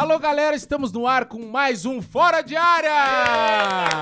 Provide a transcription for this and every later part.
Alô, galera, estamos no ar com mais um Fora de Área!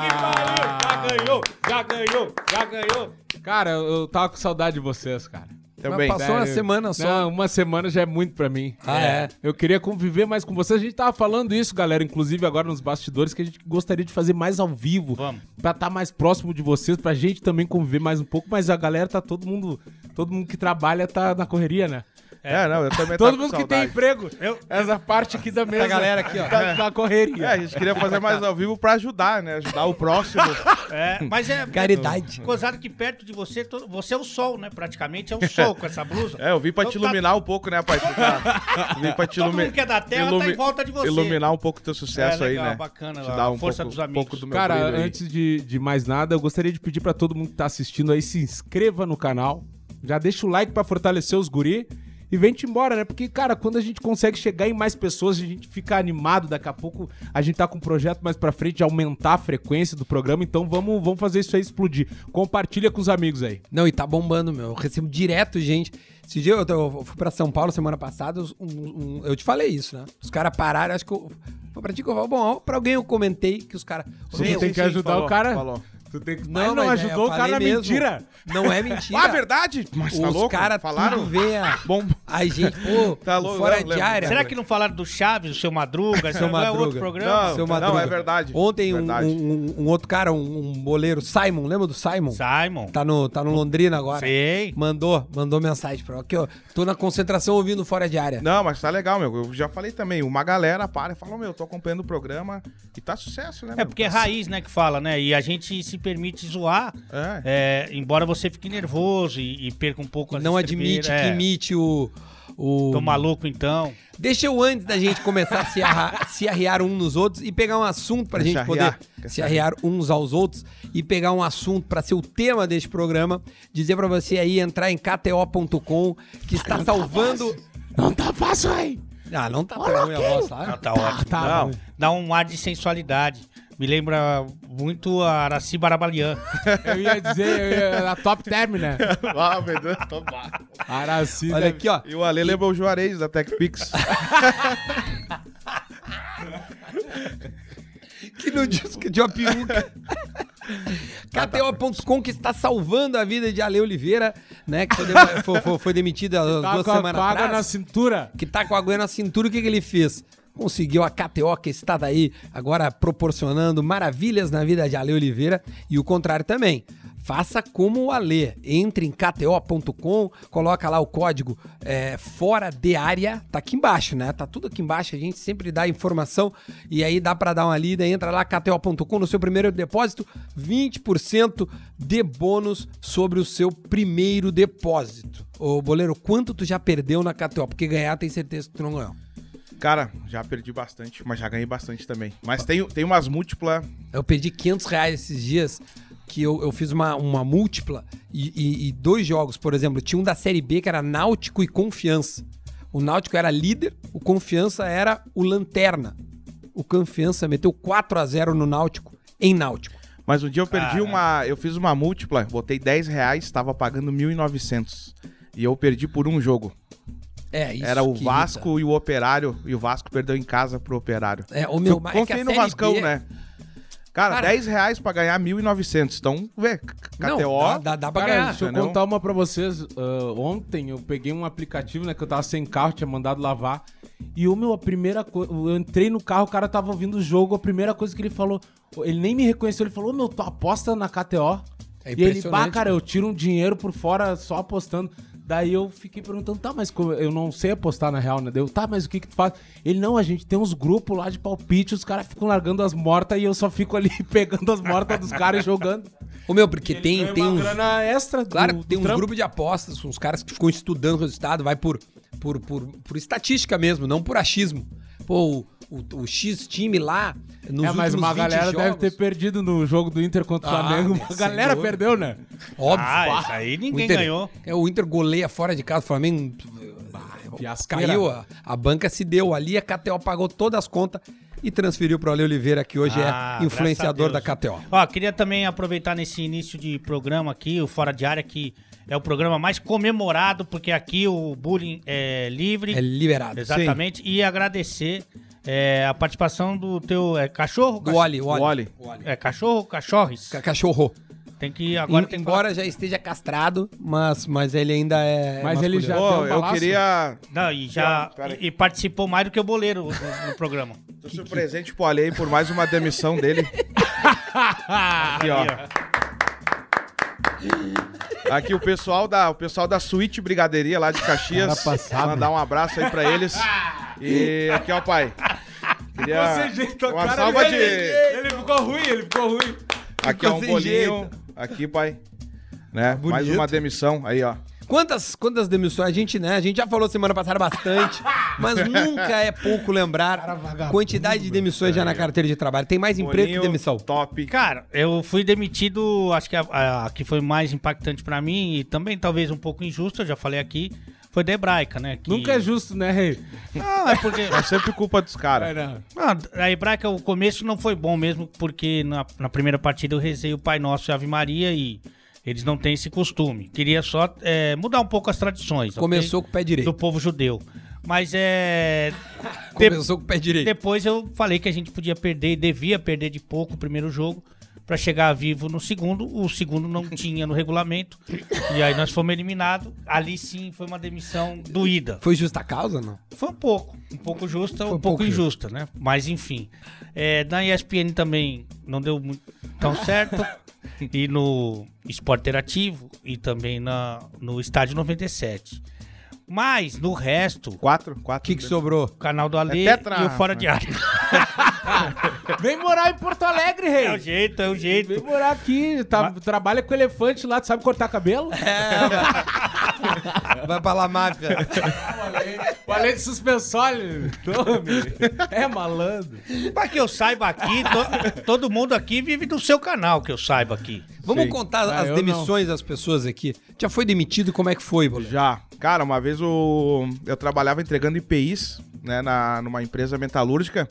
Que pariu! Já ganhou, já ganhou, já ganhou. Cara, eu, tava com saudade de vocês, cara. Também. Mas passou uma semana só. Não, uma semana já é muito pra mim. Ah, é? Eu queria conviver mais com vocês. A gente tava falando isso, galera, inclusive agora nos bastidores, que a gente gostaria de fazer mais ao vivo. Vamos. Pra estar mais próximo de vocês, pra gente também conviver mais um pouco. Mas a galera tá todo mundo. Todo mundo que trabalha tá na correria, né? É, não, eu também Todo mundo que tem emprego. Eu- Essa parte aqui da mesa. galera aqui, ó. Tá na correria. É, a gente queria fazer mais ao vivo pra ajudar, né? Ajudar o próximo. É, mas é. Caridade. Gozado que perto de você, to- você é o sol, né? Praticamente é o sol com essa blusa. É, eu vim pra Então te tá- iluminar um pouco, né, pai? Tá- Vim pra te Todo ilumi- mundo que é da terra tá ilumi- em volta de você. Iluminar um pouco o teu sucesso É legal, aí, né? bacana, Te a dar um força pouco, dos amigos. pouco do meu Cara, aí. antes de, de mais nada, eu gostaria de pedir pra todo mundo que tá assistindo aí, se inscreva no canal. Já deixa o like pra fortalecer os guri. E vem-te embora, né? Porque, cara, quando a gente consegue chegar em mais pessoas, a gente fica animado. Daqui a pouco a gente tá com um projeto mais pra frente de aumentar a frequência do programa. Então vamos, vamos fazer isso aí explodir. Compartilha com os amigos aí. Não, e tá bombando, meu. Eu recebo direto, gente. Esse dia eu, eu fui pra São Paulo semana passada, um- um- eu te falei isso, né? Os caras pararam, acho que eu. Foi pra ti que eu falo, bom, pra alguém eu comentei que os caras. Você tem que ajudar falou, o cara. falou. Tu tem que... Não, não mas é, ajudou o cara na mesmo. mentira. Não é mentira. Ah, verdade? Mas tá Os louco? caras Falaram? vê a, Bom. a gente, pô, Tá louco, fora não, de lembro. área. Será que não falaram do Chaves, do seu Madruga? Seu não é Madruga. outro programa? Não, Seu não, Madruga. é verdade. Ontem um, Verdade. um- um outro cara, um, um boleiro, Simon, lembra do Simon? Simon. Tá no, tá no Londrina agora. Sei. Mandou, mandou mensagem pra aqui, ó. Tô na concentração ouvindo fora de área. Não, mas tá legal, meu. Eu já falei também. Uma galera para e fala, meu, tô acompanhando o programa e tá sucesso, né? É meu? porque é raiz, né, que fala, né? E a gente se permite zoar, É. é, embora você fique nervoso e, e perca um pouco as Não admite que é. imite o. o... Tô maluco, então. Deixa eu, antes da gente começar a se, arra- se arriar uns nos outros e pegar um assunto pra Quer gente se poder arriar? Se se arriar uns aos outros e pegar um assunto pra ser o tema deste programa, dizer pra você aí entrar em kto.com que está salvando. Não tá fácil aí. Ah, não tá tão ruim a voz, Ah, tá? tá ótimo. Tá Não. Dá um ar de sensualidade. Me lembra muito a Araci Barabalian. Eu ia dizer, eu ia, a top term, né? Ah, meu Deus, tô mal. Araci. Olha né? aqui, ó. E o Ale lembra o Juarez da TechPix. que no disco de uma peruca. KTO.com que está salvando a vida de Ale Oliveira, né? Que foi, dem- foi- foi- foi demitido há Tá duas com a, semanas com a água atrás. na cintura. que tá com a agulha na cintura, o que, que ele fez? Conseguiu a KTO que está daí, agora proporcionando maravilhas na vida de Ale Oliveira e o contrário também. Faça como o Ale. Entre em KTO.com, coloca lá o código é, fora de área. Tá aqui embaixo, né? Tá tudo aqui embaixo. A gente sempre dá informação e aí dá para dar uma lida. Entra lá, KTO.com, no seu primeiro depósito, 20% de bônus sobre o seu primeiro depósito. Ô, Boleiro, quanto tu já perdeu na KTO? Porque ganhar tem certeza que tu não ganhou. Cara, já perdi bastante, mas já ganhei bastante também. Mas tem, tem umas múltiplas. Eu perdi 500 reais esses dias que eu, eu fiz uma, uma múltipla e, e- e dois jogos, por exemplo, tinha um da Série B que era Náutico e Confiança. O Náutico era líder, o Confiança era o Lanterna. O Confiança meteu 4 a 0 no Náutico, em Náutico. Mas um dia eu perdi uma. Eu fiz uma múltipla, botei 10 reais, tava pagando 1.900. E eu perdi por um jogo. É, isso Era o Vasco e o Operário. E o Vasco perdeu em casa pro Operário. irrita. É, o meu eu mas é confiei no Vascão, B- né? Cara, Cara- 10 reais pra ganhar 1.900. Então, vê, Não, KTO. dá, dá, dá pra Cara, ganhar. deixa eu entendeu? contar uma pra vocês. Ah, ontem eu peguei um aplicativo, né? Que eu tava sem carro, tinha mandado lavar. E o meu, a primeira coisa. Eu entrei no carro, o cara tava ouvindo o jogo. A primeira coisa que ele falou. Ele nem me reconheceu. Ele falou: Ô meu, tu aposta na KTO. É e ele, pá, cara, eu tiro um dinheiro por fora só apostando. Daí eu fiquei perguntando, tá, mas como- eu não sei apostar na real, né? Deu, tá, mas o que que tu faz? Ele, não, a gente tem uns grupos lá de palpite, os caras ficam largando as mortas e eu só fico ali pegando as mortas dos caras e jogando. O meu, porque Ele tem, tem uma uns. grana extra Claro, do tem uns grupos de apostas, uns caras que ficam estudando o resultado, vai por, por, por, por estatística mesmo, não por achismo. Pô, o, o, o X time lá, nos é, mas uma 20 galera jogos, deve ter perdido no jogo do Inter contra o Ah, Flamengo. Uma galera perdeu, né? Óbvio. Ah, isso aí O ninguém Inter- ganhou. É, o Inter goleia fora de casa, o Flamengo Fiasqueira. caiu, a, a banca se deu ali, a KTO pagou todas as contas e transferiu para o Ale Oliveira, que hoje Ah, é influenciador da KTO. Ó, queria também aproveitar nesse início de programa aqui, o Fora de Área, que é o programa mais comemorado, porque aqui o bullying é livre. É liberado. Exatamente. E agradecer É, a participação do teu é, cachorro? Do Oli, o Oli. É cachorro, cachorros. Ca- Cachorro. Tem que agora Em- tem que embora já esteja castrado, mas, mas ele ainda é. Mas ele já-. Pô, deu um eu balaço? queria. Não, e já Não, pera aí. e, e participou mais do que o boleiro no, no programa. Tô presente pro Ale aí por mais uma demissão dele. Aqui, ó. Aí, Aqui o pessoal da, o pessoal da Suíte Brigadeiria lá de Caxias. Cara passado. Mandar um abraço aí pra eles. E aqui, ó, pai. Queria a uma cara salva dele. de. Ele ficou ruim, ele ficou ruim. Aqui, ó, um bolinho. jeito. Aqui, pai. Né? Mais uma demissão. Aí, ó. Quantas, quantas demissões? A gente, né? A gente já falou semana passada bastante, mas nunca é pouco lembrar quantidade de demissões já na carteira de trabalho. Tem mais emprego que demissão. Top. Cara, eu fui demitido, acho que a, a que foi mais impactante pra mim e também talvez um pouco injusta, eu já falei aqui, foi da Hebraica, né? que- Nunca é justo, né, Rei? Não, é porque... É sempre culpa dos caras. Não. Não, a Hebraica, o começo não foi bom mesmo, porque na, na primeira partida eu rezei o Pai Nosso e Ave Maria e eles não têm esse costume. Queria só é, mudar um pouco as tradições. Começou com o pé Do direito. povo judeu. Mas é... de- Começou com o pé direito. depois eu falei que a gente podia perder, devia perder de pouco o primeiro jogo pra chegar vivo no segundo. O segundo não tinha no regulamento. E aí nós fomos eliminados. Ali sim foi uma demissão doída. Foi justa causa, não? Foi um pouco. Um pouco justa, um Foi um pouco pouco injusta, né? Mas enfim. É, na ESPN também não deu muito tão certo. e no Esporte Interativo e também na, no Estádio 97. Mas no resto, o Quatro? O Quatro. que, que sobrou? canal do Ale É tetra. e o Fora de Área. Vem morar em Porto Alegre, Rei. É o jeito, é o Vem jeito. morar aqui. Tá, trabalha com elefante lá, tu sabe cortar cabelo? Vai pra lá, máfia. O de suspensório. Tome. É malandro. Pra que eu saiba aqui, to- todo mundo aqui vive do seu canal, que eu saiba aqui. Vamos Sim. contar Ah, as demissões das pessoas aqui. Já foi demitido? Como é que foi, Boleiro? Já. Cara, uma vez eu trabalhava entregando IPIs, né, na, numa empresa metalúrgica.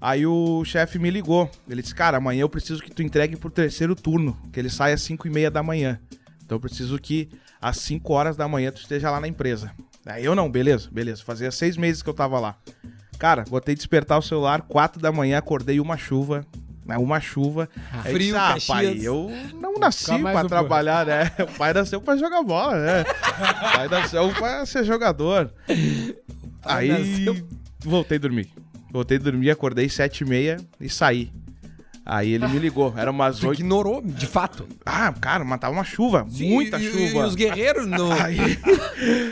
Aí o chefe me ligou. Ele disse, cara, amanhã eu preciso que tu entregue pro terceiro turno, que ele sai às 5 e meia da manhã. Então eu preciso que às 5 horas da manhã tu esteja lá na empresa. Aí eu não, beleza, beleza. Fazia seis meses que eu tava lá. Cara, botei despertar o celular, 4 da manhã, acordei uma chuva. Né, Uma chuva. Aí eu Frio, disse, ah, Caxias. pai, eu não nasci pra eu- trabalhar, né? O pai nasceu pra jogar bola, né? O pai nasceu pra ser jogador. Aí nasceu- voltei a dormir. Voltei a dormir, acordei sete e meia e saí. Aí ele me ligou, era umas oito. ignorou, de fato. Ah, cara, mas tava uma chuva, Sim, muita e- chuva. E os guerreiros no... Aí,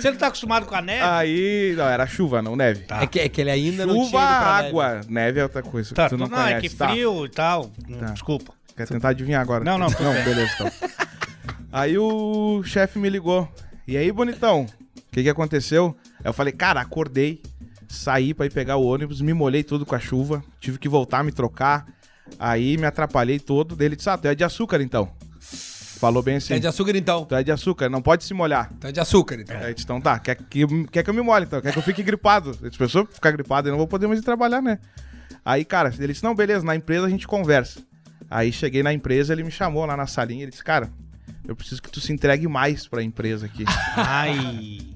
Você não tá acostumado com a neve? aí, não, era chuva, não neve. É, que, é que ele ainda não Chuva, tinha ido pra neve. água, neve. é outra coisa Tá, que tu não, não, conhece. é que tá. frio e tal. Tá. Desculpa. Quer tentar adivinhar agora? Não, não, Não, beleza, então. Aí o chefe me ligou. E aí, bonitão, o que que aconteceu? Eu falei, cara, acordei, saí pra ir pegar o ônibus, me molhei tudo com a chuva, tive que voltar, me trocar. Aí me atrapalhei todo. Daí ele disse, ah, tu é de açúcar então. Falou bem assim. É de açúcar, então. Tu é de açúcar, não pode se molhar. Então é de açúcar, então. Aí eu disse, então tá, quer que, quer que eu me molhe então? Quer que eu fique gripado? Eu disse, pessoa ficar gripado, eu não vou poder mais ir trabalhar, né? Aí, cara, ele disse, não, beleza, na empresa a gente conversa. Aí cheguei na empresa, ele me chamou lá na salinha, ele disse, cara, eu preciso que tu se entregue mais pra empresa aqui. Ai.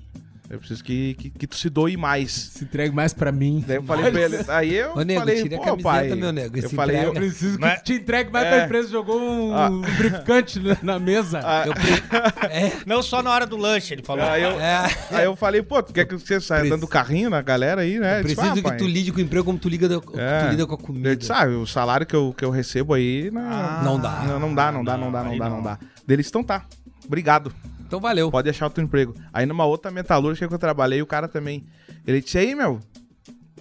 Eu preciso que, que, que tu se doe mais. Se entregue mais pra mim. Daí eu falei pra ele, aí eu Ô, nego, falei, tira a pô, camiseta, pai, meu nego, eu falei, eu, entrega. Preciso que Mas- te entregue mais É. pra empresa. Jogou um Ah. lubrificante na- na mesa. Ah, Eu pre- é, Não só na hora do lanche, ele falou. aí, eu, é. aí eu falei, pô, tu quer que você saia dando carrinho na galera aí, né? Disse, Preciso "Ah, que pai." tu lide com o emprego como tu, liga da- É. tu lida com a comida. Eu disse, ah, o salário que eu, que eu recebo aí não, Ah, Não dá. não, não dá, não dá, não dá, não dá, não não. dá. Deles, então tá. Obrigado. Então valeu. Pode deixar o teu emprego. Aí numa outra metalúrgica que eu trabalhei, o cara também. Ele disse, aí, meu,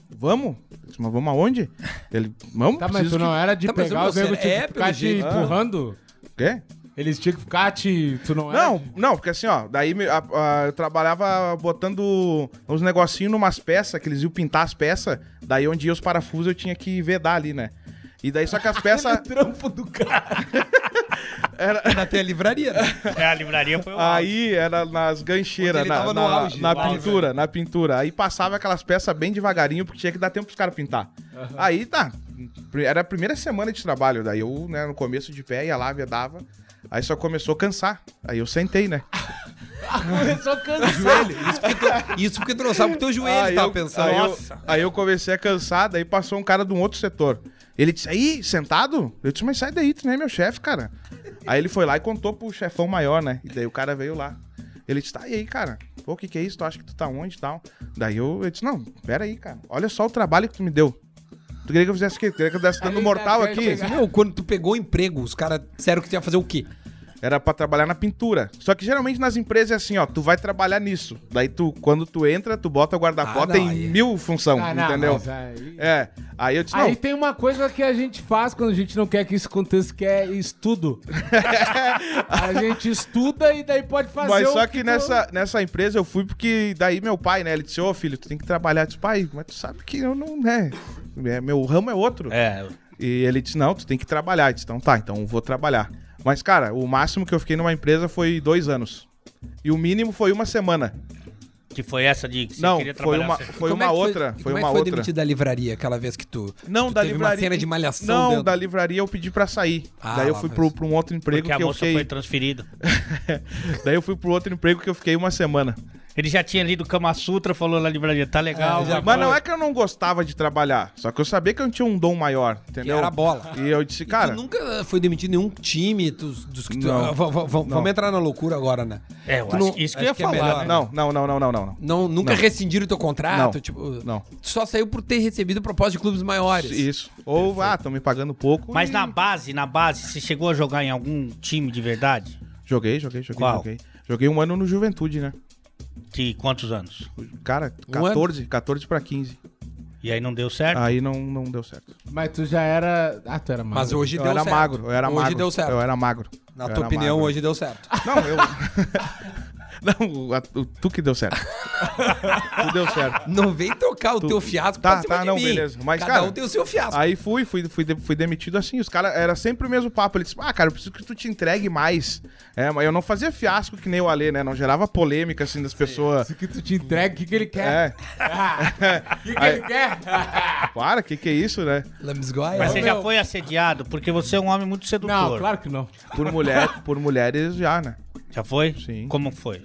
vamos? Eu disse, mas vamos aonde? Ele, vamos? Tá, mas tu não era de Tá, mas pegar eu os não negros sei, tinha é, que ficar te jeito. empurrando? que... Quê? Eles tinham que ficar te... Tu não era... Não, não, porque assim, ó, daí a- a- eu trabalhava botando uns negocinhos numas peças, que eles iam pintar as peças, daí onde ia os parafusos eu tinha que vedar ali, né? E daí só que as peças... O trampo do cara. Ainda tem a livraria. né? É, a livraria foi o Aí era nas gancheiras, na, na, na auge. pintura, na pintura. Aí passava aquelas peças bem devagarinho, porque tinha que dar tempo pros caras pintar. Aí tá. Era a primeira semana de trabalho. Daí eu, né, no começo de pé, ia lá, vedava. Aí só começou a cansar. Aí eu sentei, né? Começou a cansar. Isso porque tu, isso porque tu não sabe o que teu joelho Aí tava eu- pensando. Aí eu, Nossa. aí eu comecei a cansar, daí passou um cara de um outro setor. Ele disse, aí, sentado? Eu disse, mas sai daí, tu não é meu chefe, cara. Aí ele foi lá e contou pro chefão maior, né? E daí o cara veio lá. Ele disse, tá, e aí, cara? Pô, o que que é isso? Tu acha que tu tá onde e tal? Daí eu, eu disse, não, pera aí, cara. Olha só o trabalho que tu me deu. Tu queria que eu fizesse o quê? Tu queria que eu desse dando Aí, mortal aqui? Meu, quando tu pegou o emprego, os caras disseram que tu ia fazer o quê? Era pra trabalhar na pintura. Só que geralmente nas empresas é assim, ó, tu vai trabalhar nisso. Daí tu, quando tu entra, tu bota o guarda-pó, Ah, não, tem aí- mil função, Ah, não, entendeu? mas aí- É. Aí eu disse, Aí não, tem uma coisa que a gente faz quando a gente não quer que isso aconteça, que é estudo. a gente estuda e daí pode fazer Mas o só que tu- nessa, nessa empresa eu fui porque daí meu pai, né? Ele disse, ô filho, tu tem que trabalhar. Eu disse, pai, mas tu sabe que eu não, né? é, Meu ramo é outro. É, E ele disse, não, tu tem que trabalhar. Eu disse, então tá, então eu vou trabalhar. Mas, cara, o máximo que eu fiquei numa empresa foi dois anos. E o mínimo foi uma semana. que foi essa de que você não, queria foi trabalhar. uma, você- foi Como é uma que outra. Foi, Foi como uma é que foi outra. demitido da livraria aquela vez que tu. Não, tu da teve livraria. uma cena de malhação Não, dentro. da livraria eu pedi pra sair. Ah, daí eu lá, fui mas- pro, pra um outro emprego Porque a que eu moça fiquei. foi transferida. daí eu fui pro outro emprego que eu fiquei uma semana. Ele já tinha lido Kama Sutra, falou na livraria, tá legal. É, já Mas não é que eu não gostava de trabalhar, só que eu sabia que eu tinha um dom maior, Que entendeu? era a bola. E eu disse, E cara, tu nunca foi demitido em nenhum time dos, dos que tu. Não. Ah, v- v- v- Não. Vamos entrar na loucura agora, né? É, eu Tu acho não- que isso que eu ia que é falar. melhor, né? não, não, não, não, não, não, não. Nunca Não. rescindiram o teu contrato? Não. Tipo, Não. Tu só saiu por ter recebido proposta de clubes maiores. Isso. Ou, ah, estão me pagando pouco. Mas e- na base, na base, você chegou a jogar em algum time de verdade? Joguei, joguei, joguei, Qual? joguei. Joguei um ano no Juventude, né? Que quantos anos? Cara, Um ano? 14, 14 pra 15. E aí não deu certo? Aí não, não deu certo. Mas tu já era. Ah, tu era magro. Mas hoje Eu deu era certo. magro, eu era hoje magro. deu certo. Eu era magro. Na Eu tua era opinião, magro. hoje deu certo. Não, eu. não, a- o- tu que deu certo. tu deu certo. Não vem trocar o Tu- teu fiasco Tá, pra cima tá, de não, mim. beleza. Mas, Cada cara, um tem o seu fiasco. Aí fui, fui, fui, de- fui demitido assim. Os caras, era sempre o mesmo papo. Ele disse, ah, cara, eu preciso que tu te entregue mais. É, mas eu não fazia fiasco que nem o Alê, né? Não gerava polêmica, assim, das pessoas. Se que tu te entrega, o que, que ele quer? É, O que, que Aí- ele quer? para, que que é isso, né? Lambisgoia. Mas você já foi assediado? Porque você é um homem muito sedutor. Não, claro que não. Por, mulher, por mulheres já, né? Já foi? Sim. Como foi?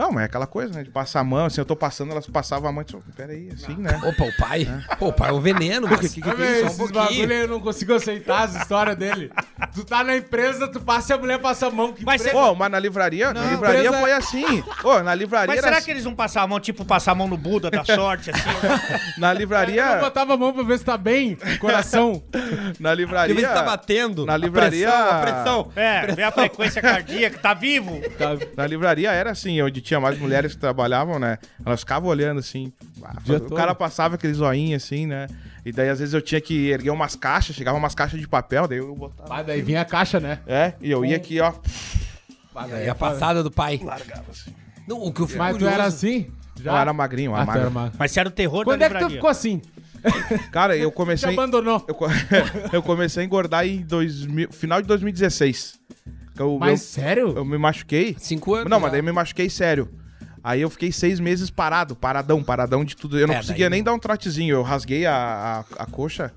Não, mas é aquela coisa, né? De passar a mão, assim, eu tô passando, elas passavam a mão e disse, peraí, assim, né? Opa, o pai. Pô, o pai é o veneno, mas... que- que- que- Ô, meu, Só um bagulho aí eu não consigo aceitar as histórias dele. Tu tá na empresa, tu passa e a mulher passa a mão. Que Mas Pô, mas na livraria, na Não, livraria empresa- foi assim. Pô, na livraria Mas será assim. que eles vão passar a mão, tipo, passar a mão no Buda da sorte, assim? Na Eu livraria, botava a mão pra ver se tá bem, coração. na livraria... Eu ver se tá batendo. Na A livraria- pressão, a pressão. É, vê a frequência cardíaca, tá vivo? Na livraria era assim, onde tinha mais mulheres que trabalhavam, né? Elas ficavam olhando assim. ah, o todo. cara passava aquele zoinho assim, né? E daí às vezes eu tinha que erguer umas caixas, chegava umas caixas de papel, daí eu botava. Ah, daí vinha a caixa, né? É, e eu ia aqui, ó. E aí a passada do pai. Largava assim. Não, o que eu fico Mas tu curioso... era assim? Já? Eu era magrinho, Ah, era tu era magro. Mas você era o terror Quando da é que tu livraria. ficou assim? Cara, eu Te comecei. abandonou. Eu, co- eu comecei a engordar em 2000, final de 2016. Que Eu, Mas eu, sério? eu me machuquei. Cinco anos. Não, mas já. daí eu me machuquei sério. Aí eu fiquei seis meses parado, paradão, paradão de tudo. Eu não É, conseguia daí nem não. dar um trotezinho. Eu rasguei a, a, a coxa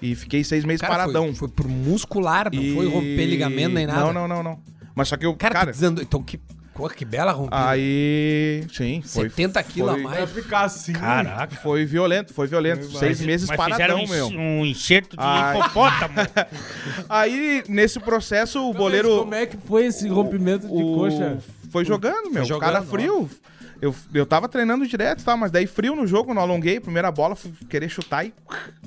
e fiquei seis meses Cara, paradão. Foi, foi por muscular, não E- foi romper ligamento nem nada. Não, não, não, não. Mas só que eu. Cara, Cara, tá dizendo... Então, que, pô, que bela rompida. Aí. Sim, foi. 70 quilos a foi- mais. Ficar assim. Caraca. Foi violento, foi violento. Seis meses Mas fizeram paradão, um, meu. um enxerto de Ai. hipopótamo. Aí, nesse processo, o Mas boleiro. Como é que foi esse rompimento de o- coxa? Foi jogando, meu. jogando, o cara frio. Eu, eu tava treinando direto, tá? Mas daí frio no jogo, não alonguei. Primeira bola, fui querer chutar e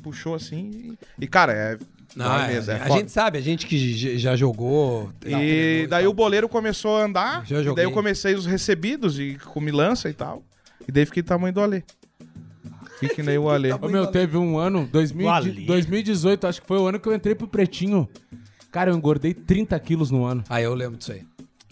puxou assim. E, e, cara, é. É, mesmo, é a foda. gente sabe, a gente que já jogou. E daí o boleiro começou a andar. Já e joguei. daí eu comecei os recebidos e com milança e tal. E daí fiquei do tamanho do Alê. Fiquei que nem o Alê. Ô, meu, teve um ano, 2000, Vale. 2018, acho que foi o ano que eu entrei pro Pretinho. Cara, eu engordei 30 quilos no ano. Ah, eu lembro disso aí.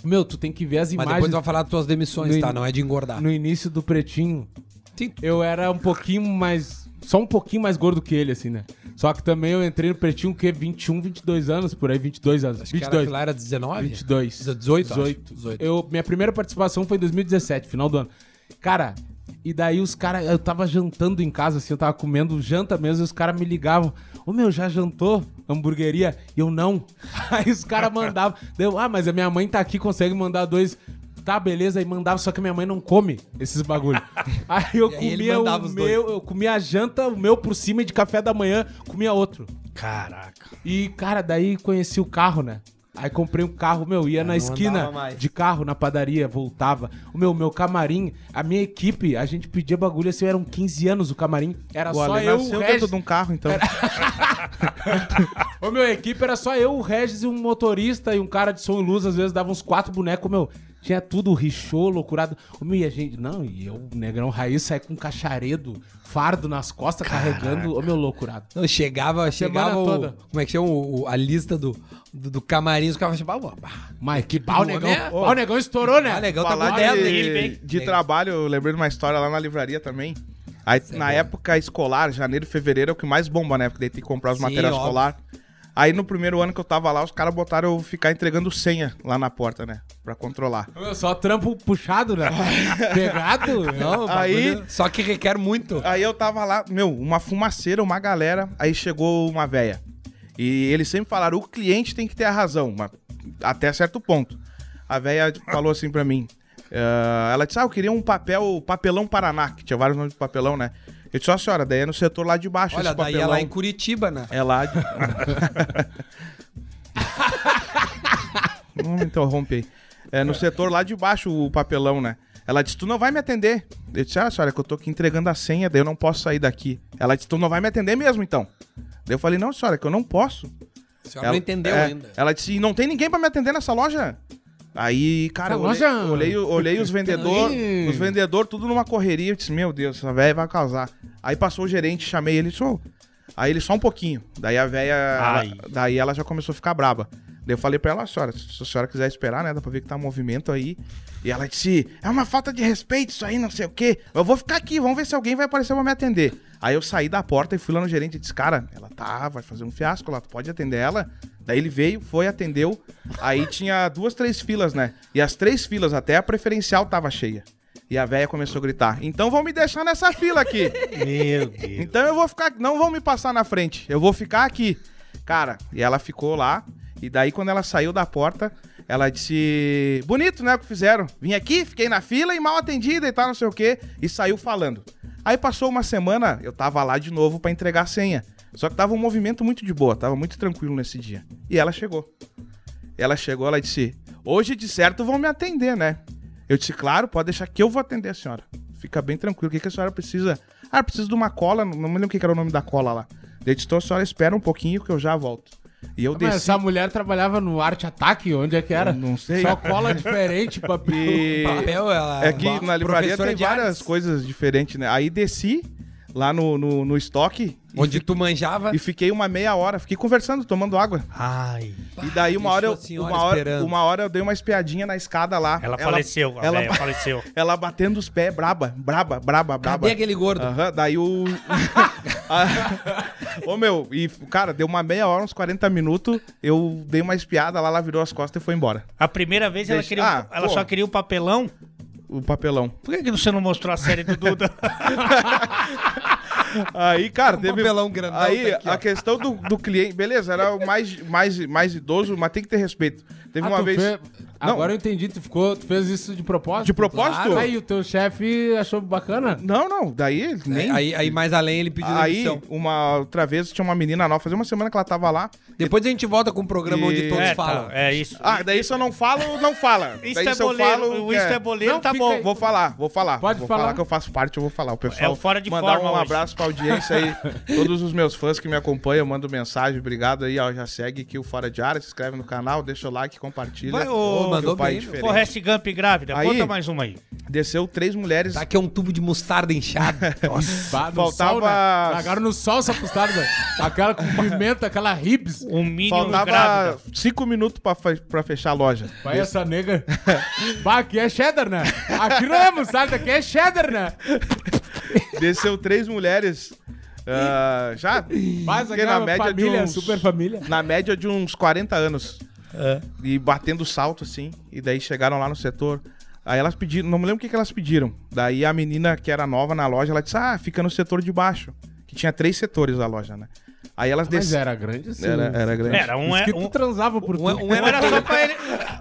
Meu, tu tem que ver as Mas imagens depois tu vai falar das tuas demissões, No tá? in- Não é de engordar. no início do Pretinho. Sim, Eu era um pouquinho mais... Só um pouquinho mais gordo que ele, assim, né? Só que também eu entrei no Pretinho, o quê? 21, 22 anos, por aí, 22 anos. acho que era, 22. era 19? 22. 18, acho. 18. 18. Eu, minha primeira participação foi em 2017, final do ano. Cara, e daí os caras, eu tava jantando em casa, assim, eu tava comendo janta mesmo, e os caras me ligavam. Ô meu, já jantou hamburgueria? E eu não. Aí os caras mandavam. Deu, ah, mas a minha mãe tá aqui, consegue mandar dois. Tá, beleza, e mandava, só que minha mãe não come esses bagulho. Aí eu aí comia o meu, eu comia a janta, o meu por cima e de café da manhã, comia outro. Caraca. E, cara, daí conheci o carro, né? Aí comprei um carro, meu, ia na não esquina de carro, na padaria, voltava. O meu, meu camarim, a minha equipe, a gente pedia bagulho assim, eram 15 anos o camarim. Era O só Ale eu, nasceu o dentro Regis. de um carro, então. Ô, meu, a equipe era só eu, o Regis e um motorista e um cara de som e luz, às vezes dava uns quatro bonecos, meu. Tinha tudo, richô, loucurado. E a gente. Não, e eu, negrão raiz, saí com um cacharedo, fardo nas costas, carregando. Ô, meu, loucurado. Não, chegava, chegava o, toda. como é que chama o, o- a lista do, do, do camarim, os caras falavam, "Bah, Mas que pau, negão. é- Pau, o negão estourou, né? ah, legal, tá Falar moderno, hein?" ele, de, hein? de Legal. trabalho, eu lembrei de uma história lá na livraria também. Aí, na época escolar, janeiro, fevereiro é o que mais bomba, né? Porque daí tem que comprar os Sim, materiais óbvio. Aí no primeiro ano que eu tava lá, os caras botaram eu ficar entregando senha lá na porta, né? Pra controlar. Só trampo puxado, né? Pegado. Não, Aí- bagulho- Só que requer muito. Aí eu tava lá, meu, uma fumaceira, uma galera, aí chegou uma véia. E eles sempre falaram, o cliente tem que ter a razão, mas até certo ponto. A véia falou assim pra mim, eh, ela disse, ah, eu queria um papel, papelão Paraná, que tinha vários nomes de papelão, né? Eu disse, ó senhora, daí é no setor lá de baixo Olha, esse daí é papelão. lá em Curitiba, né? É lá de... Não me interrompe aí. É no setor lá de baixo o papelão, né? Ela disse, tu não vai me atender. Eu disse, ah, senhora, que eu tô aqui entregando a senha, daí eu não posso sair daqui. Ela disse, tu não vai me atender mesmo, então. Daí eu falei, não, senhora, que eu não posso. A senhora não entendeu é, ainda. Ela disse, não tem ninguém pra me atender nessa loja? Aí, cara, eu olhei, loja- olhei, olhei os vendedores, os vendedores tudo numa correria. Eu disse, meu Deus, essa velha vai causar. Aí passou o gerente, chamei ele, sou. Aí ele só um pouquinho. Daí a velha, daí ela já começou a ficar braba. Daí eu falei pra ela, senhora, se a senhora quiser esperar, né, dá pra ver que tá movimento aí. E ela disse, é uma falta de respeito isso aí, não sei o quê. Eu vou ficar aqui, vamos ver se alguém vai aparecer pra me atender. Aí eu saí da porta e fui lá no gerente e disse, cara, ela tá, vai fazer um fiasco lá, tu pode atender ela? Daí ele veio, foi, atendeu. Aí tinha duas, três filas, né? E as três filas, até a preferencial tava cheia. E a velha começou a gritar, então vão me deixar nessa fila aqui. Meu Deus. Então eu vou ficar. Não vão me passar na frente. Eu vou ficar aqui. Cara, e ela ficou lá. E daí, quando ela saiu da porta, ela disse: Bonito, né? O que fizeram. Vim aqui, fiquei na fila e mal atendida e tal, não sei o quê. E saiu falando. Aí passou uma semana, eu tava lá de novo pra entregar a senha. Só que tava um movimento muito de boa, tava muito tranquilo nesse dia. E ela chegou. Ela chegou, ela disse: Hoje de certo vão me atender, né? Eu disse: Claro, pode deixar que eu vou atender a senhora. Fica bem tranquilo. O que, que a senhora precisa? Ah, eu preciso de uma cola. Não me lembro o que que era o nome da cola lá. Eu disse: Então a senhora espera um pouquinho que eu já volto. E eu Mas desci. essa mulher trabalhava no Arte Ataque, onde é que era? Eu não sei. Só cola diferente, papel. E... Papel, ela É que uma na livraria tem várias artes, coisas diferentes, né? Aí desci lá no, no, no estoque Onde fi- tu manjava. e fiquei uma meia hora. Fiquei conversando, tomando água. Ai. E daí uma hora, eu, uma, hora, uma hora eu dei uma espiadinha na escada lá. Ela, faleceu. A ela- faleceu. Ela batendo os pés, braba, braba, braba, braba. Cadê aquele gordo? Aham, daí o. Ah, Ô meu, e cara, deu uma meia hora, uns 40 minutos. Eu dei uma espiada lá, ela virou as costas e foi embora. A primeira vez ela, Deixa- queria, Ah, ela pô. só queria o papelão. O papelão. Por que, que você não mostrou a série do Duda? Aí, cara, Um teve. papelão grandão Aí, tá aqui, ó. a questão do, do cliente. Beleza, era o mais, mais, mais idoso, mas tem que ter respeito. Teve Ah, uma vez. fe- Não. Agora eu entendi, tu, ficou, tu fez isso de propósito? De propósito? Claro. Aí o teu chefe achou bacana? Não, não, daí nem. Aí, aí mais além ele pediu Aí, demissão. uma outra vez tinha uma menina nova, fazia uma semana que ela tava lá. Depois a gente volta com um programa E- onde todos é, falam. tá, é isso. Ah, daí se eu não falo, não fala. Isso daí é se eu boleiro, falo. o isso é boleiro, Não, tá bom. aí. Vou falar, vou falar. Pode vou falar. que eu faço parte, eu vou falar. O pessoal É o fora de mandar forma um hoje. abraço pra audiência aí. Todos os meus fãs que me acompanham, mando mensagem. Obrigado aí, ó. Já segue aqui o Fora de Área, se inscreve no canal, deixa o like, compartilha. Vai, Ô, mandou pai bem, diferente. Forrest Gump grávida. Aí- Conta mais uma aí. Desceu três mulheres. Tá aqui é um tubo de mostarda inchado. Bah, no Faltava- Sol, né? Largaram no sol essa costada. Aquela com pimenta, aquela ribs. Um Minion Faltava grávida. cinco minutos pra, pra fechar a loja. Vai essa nega. bah, aqui é cheddar, né? Aqui não é mostarda, aqui é cheddar, né? Desceu três mulheres. ah, já Mas na média de família, uns- super família. na média de uns 40 anos. E batendo salto, assim. E daí chegaram lá no setor. Aí elas pediram, não me lembro o que, que elas pediram. Daí a menina que era nova na loja, ela disse: Ah, fica no setor de baixo. Que tinha três setores a loja, né? Aí elas Mas desceram. era grande assim. Era, era grande. Era um, é, um, transava por Um, tudo. um um era só pra ele,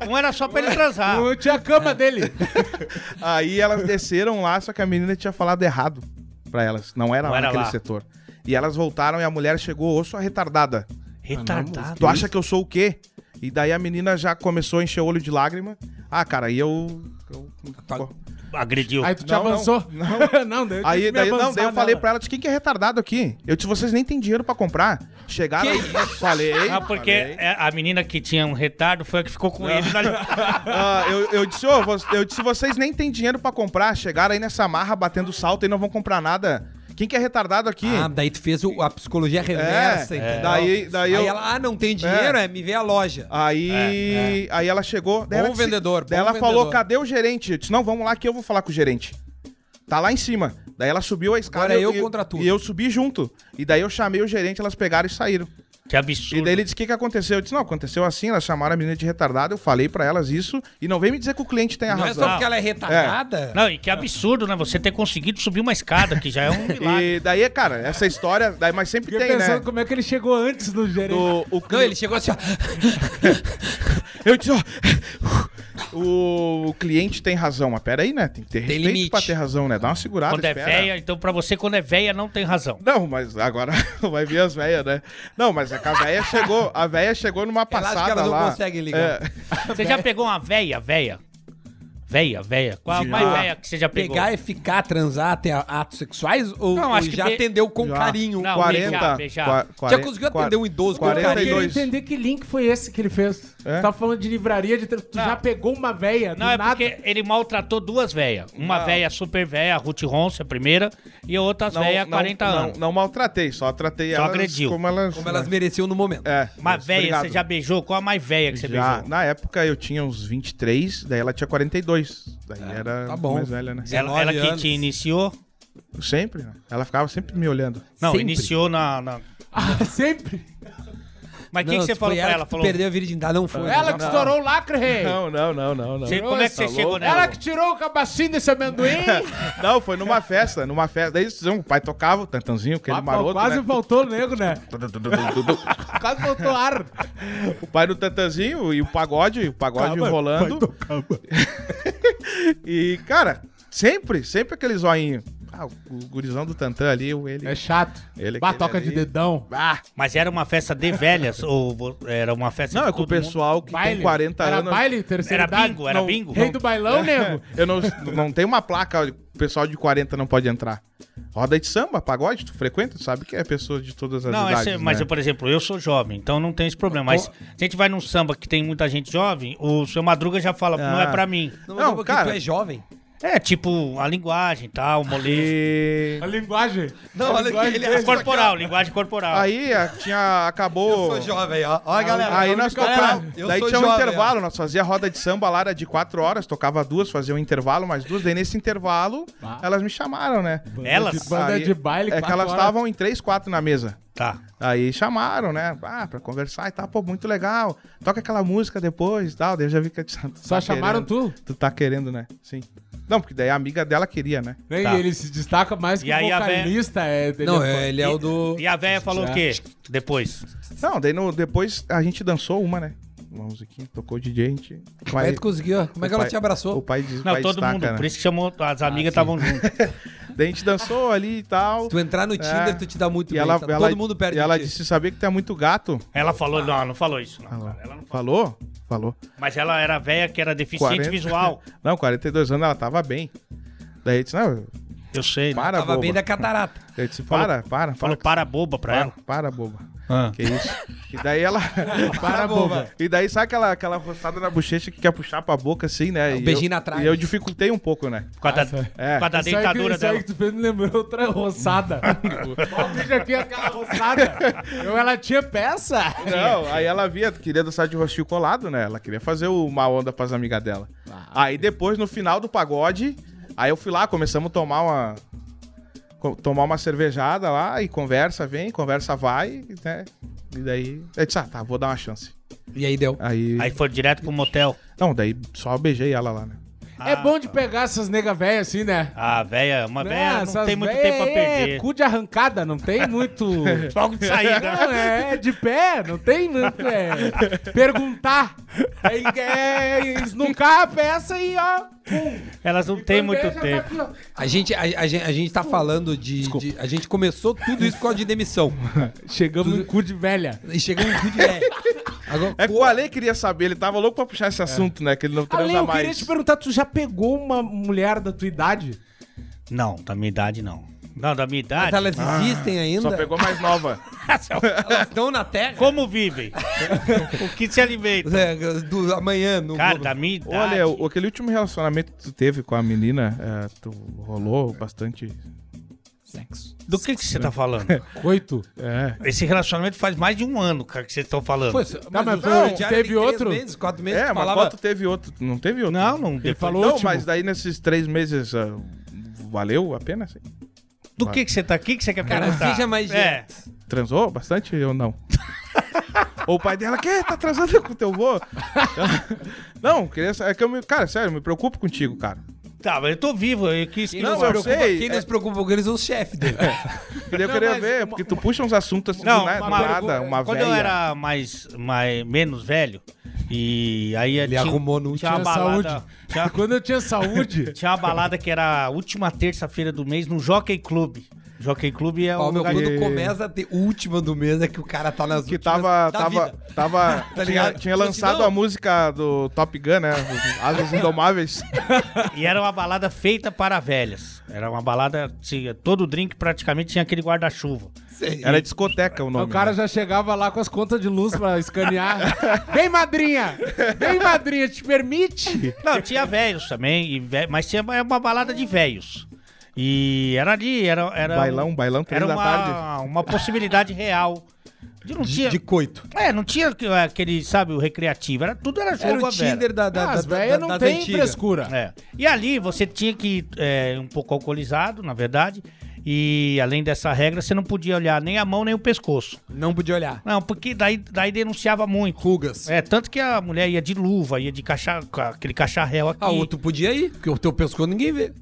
um era só pra ele transar. Eu tinha a cama dele. Aí elas desceram lá, só que a menina tinha falado errado pra elas. Não era Não lá era naquele lá. setor. E elas voltaram e a mulher chegou, ô sua retardada. Retardado. Tu acha que eu sou o quê? E daí a menina já começou a encher o olho de lágrima. Ah, cara, aí eu. eu- Tá. Agrediu. Aí tu te Não, não, avançou? Não, daí eu tive Aí, que daí, não, avançar daí eu falei nela. pra ela, quem que é retardado aqui? Eu disse, vocês nem têm dinheiro pra comprar. Chegaram aí, falei. Ah, porque falei. é, a menina que tinha um retardo foi a que ficou com ele. Na... Ah, eu, eu disse, vo- eu disse, vocês nem têm dinheiro pra comprar. Chegaram aí nessa marra batendo salto e não vão comprar nada. Quem que é retardado aqui? Ah, daí tu fez o- a psicologia reversa, É, entendeu? daí- daí aí eu- ela, ah, não tem dinheiro, é, me vê a loja. Aí, aí ela chegou. Daí Bom ela vendedor, Daí bom ela falou: vendedor. cadê o gerente? Eu disse: não, vamos lá que eu vou falar com o gerente. Tá lá em cima. Daí ela subiu a escada. Agora eu e- contra tu. E eu subi junto. E daí eu chamei o gerente, elas pegaram e saíram. Que absurdo. E daí ele disse: o que, que aconteceu? Eu disse: não, aconteceu assim. Elas chamaram a menina de retardada. Eu falei pra elas isso. E não vem me dizer que o cliente tem a Não é razão. só porque ela é retardada. Não, e que absurdo, né? Você ter conseguido subir uma escada, que já é um milagre. E daí, cara, essa história. Daí, mas sempre Fiquei tem, pensando né? como é que ele chegou antes do gerente. Do, o, Não, ele chegou assim, ó. Eu disse, ó. O, o cliente tem razão, mas peraí, né? Tem que ter Tem respeito limite. pra ter razão, né? Dá uma segurada, Quando é espera. véia, então pra você, quando é véia, não tem razão. Não, mas agora vai vir as velhas, né? Não, mas é que a velha chegou, a velha chegou numa passada ela não lá. consegue ligar. É, Você já pegou uma véia, véia? Véia, véia. Qual a mais véia que você já pegou? Pegar e ficar, transar, ter atos sexuais? Ou, Não, ou acho que já be- atendeu com Já. carinho? Não, 40, beijar, beijar. qua- Já 40, conseguiu atender um idoso com 42. carinho? Eu queria entender que link foi esse que ele fez. É? Tu tava falando de livraria, de... tu Não. já pegou uma véia Não, é nada. porque ele maltratou duas véias. Uma Não. véia super véia, a Ruth Ronce, a primeira, e a outra Não, véia, não, 40 não, anos. Não maltratei, só tratei Só elas agrediu. como elas... Como elas mereciam no momento. É. Uma isso, véia, obrigado. você já beijou? Qual a mais véia que você Já, beijou? na época eu tinha uns 23, daí ela tinha 42. Daí era tá bom. mais velha, né? Ela, ela 19 que te iniciou? Sempre, né? Ela ficava sempre me olhando. Não, Sempre. iniciou na. na- Ah, sempre. Mas o que, que você se falou pra ela Falou. perdeu a virgindade, não foi. Ela Não. que estourou o lacre, rei. Não, não, não, não, não. Como é que você Tá chegou nela? Ela que tirou o cabacinho desse amendoim. Não, foi numa festa, numa festa. Daí o pai tocava o tantanzinho, aquele Ah, maroto, quase né? faltou o nego, né? Quase faltou ar. O pai do tantanzinho e o pagode, o pagode rolando. e, cara, sempre, sempre aquele zoinho. Ah, o gurizão do Tantan ali, o ele. É chato. Ele, Bah, aquele toca ali. de dedão. Ah, Mas era uma festa de velhas? ou era uma festa não, de é com o todo mundo? pessoal que Baile. tem 40 era anos. baile, terceira Era bingo, era Não, bingo. Rei Não. do bailão, nego. Eu não, não tem uma placa, o pessoal de 40 não pode entrar. Roda de samba, pagode, tu frequenta, tu sabe que é pessoa de todas as Não, idades, esse- mas né? eu, por exemplo, eu sou jovem, então não tem esse problema. Mas se a gente vai num samba que tem muita gente jovem, o seu Madruga já fala, não é Ah. pra mim. Não, Não, porque cara. tu é jovem. É, tipo, a linguagem e tal, o molejo. A linguagem. Não, A olha linguagem aqui, ele dele. é Corporal, linguagem corporal. Aí a- tinha, acabou... Eu sou jovem, ó. Olha, galera. Aí nós tocava. eu Daí sou tinha um intervalo, nós fazia roda de samba lá, era de quatro horas, tocava duas, fazia um intervalo, mais duas. Daí nesse intervalo, Ah. elas me chamaram, né? Elas? De banda Aí- de baile, É que quatro elas horas. estavam em três, quatro na mesa. Tá. Aí chamaram, né? Ah, pra conversar e tal. Pô, muito legal. Toca aquela música depois e tal. Daí eu já vi que tu tá Só chamaram querendo. tu. Tu tá querendo, né? Sim. Não, porque daí a amiga dela queria, né? E Tá. ele se destaca mais que E aí o a véia-. É, ele Não, é- ele é o do... E a véia falou Já. o quê? Depois. Não, daí no, depois a gente dançou uma, né? Uma musiquinha, tocou a gente. O Como é que conseguiu? Como é que ela pai- te abraçou? O pai diz Não, pai todo destaca, mundo. né? Por isso que chamou, as amigas estavam juntas. Daí a gente dançou ali e tal. Tu entrar no Tinder, tu te dá muito E bem. ela, tá ela, todo mundo perde e ela ti. disse: sabia que tu é muito gato. Ela falou, não, não falou isso. Não, Falou. cara, ela não falou. Falou? Falou. Mas ela era véia que era deficiente 40. visual. Não, 42 anos ela tava bem. Daí eu disse: não, Eu sei. né? para, Tava boba. bem da catarata. Eu disse: Falou- para, para, Falou para. para boba pra para, ela. para, boba. Ah. Que isso? E daí ela. Para, boba. E daí sabe aquela, aquela roçada na bochecha que quer puxar pra boca assim, né? Um E beijinho eu- trave. E eu dificultei um pouco, né? Por causa da. É. por causa da Isso aí, que, dentadura isso aí dela. que tu fez me lembrou outra roçada. Ó, Veja aqui aquela roçada. Eu, ela tinha peça. Não, aí ela via, queria dançar de rostinho colado, né? Ela queria fazer o- uma onda pras amigas dela. Aí depois, no final do pagode, aí eu fui lá, começamos a tomar uma. Tomar uma cervejada lá e conversa vem, conversa vai, né? E daí. Eu disse, ah, tá, vou dar uma chance. E aí deu. Aí. Aí foi direto pro motel. Não, daí só beijei ela lá, né? É bom de pegar essas nega velhas assim, né? Ah, velha, uma velha não essas tem muito tempo pra É, perder. cu de arrancada, não tem muito. Logo de saída. Não, é de pé, não tem muito. É, perguntar. É, é esnucar a peça e ó. pum. Elas não têm muito tá tempo. aqui, ó. A gente, a, a gente, a gente tá falando de, de- A gente começou tudo isso por causa de demissão. Chegamos no cu de velha. E chegamos no cu de velho. Agora, É que o Ale queria saber, ele tava louco pra puxar esse assunto, né? Que ele não transa Ale, eu queria mais. te perguntar, tu já pegou uma mulher da tua idade? Não, da minha idade não. Não, da minha idade. mas elas existem ainda? Só pegou mais nova. Elas estão na Terra? Como vivem? o que se alimenta? É, do, amanhã, no Cara, da minha idade. Olha, o- aquele último relacionamento que tu teve com a menina, é, tu rolou bastante. Sexo. Do que, que você tá falando? Oito. É. Esse relacionamento faz mais de um ano, cara, que vocês estão falando. Pô, mas mas foi- não, teve outro? Meses, quatro meses, É, mas falava... teve outro? Não teve outro? não, não. Ele falou Não, mas daí nesses três meses ah, valeu a pena? assim? Do que, que você tá aqui que você quer Cara, perguntar? seja mais É. Transou bastante ou não? ou o pai dela, que? Tá transando com teu vô? não, queria sa- é que eu me, Cara, sério, eu me preocupo contigo, cara. Tá, mas eu tô vivo. Eu quis que Quem, Não, eu preocupa, sei, quem é- nos preocupa com eles são os chefes dele. Queria, eu Não, queria ver, uma- porque tu puxa uns assuntos assim, Não, do nada, uma do nada, uma Quando velha. eu era mais, mais menos velho, e aí Ele arrumou no tinha Tinha balada, saúde. Tinha, Quando eu tinha saúde. tinha uma balada que era a última terça-feira do mês no Jockey Club. Jockey Club é Ó, o meu, lugar quando de- começa a ter última do mês é que o cara tá nas Que últimas tava, da tava, vida. tava, Tá tinha, tinha lançado assim, não. a música do Top Gun, né? Asas Indomáveis. E era uma balada feita para velhas. Era uma balada, tinha, todo drink praticamente tinha aquele guarda-chuva. Era discoteca o nome. o cara né? já chegava lá com as contas de luz pra escanear. Vem, madrinha! Vem, madrinha, te permite? Não, tinha velhos também, e mas tinha uma uma balada de velhos. E era ali, era. era Bailão, bailão, três Era da uma, tarde. uma possibilidade real. De não De, tinha. de coito. É, não tinha aquele, sabe, o recreativo. Era, tudo era jogo Era o. Tinder da, da, as da, velhas da- não das tem antigas. frescura. É. E ali você tinha que ir é, um pouco alcoolizado, na verdade. E além dessa regra, você não podia olhar nem a mão nem o pescoço. Não podia olhar. Não, porque daí, daí denunciava muito. Rugas. É, tanto que a mulher ia de luva, ia de com aquele cacharréu aqui. Ah, outro podia ir, porque o teu pescoço ninguém vê.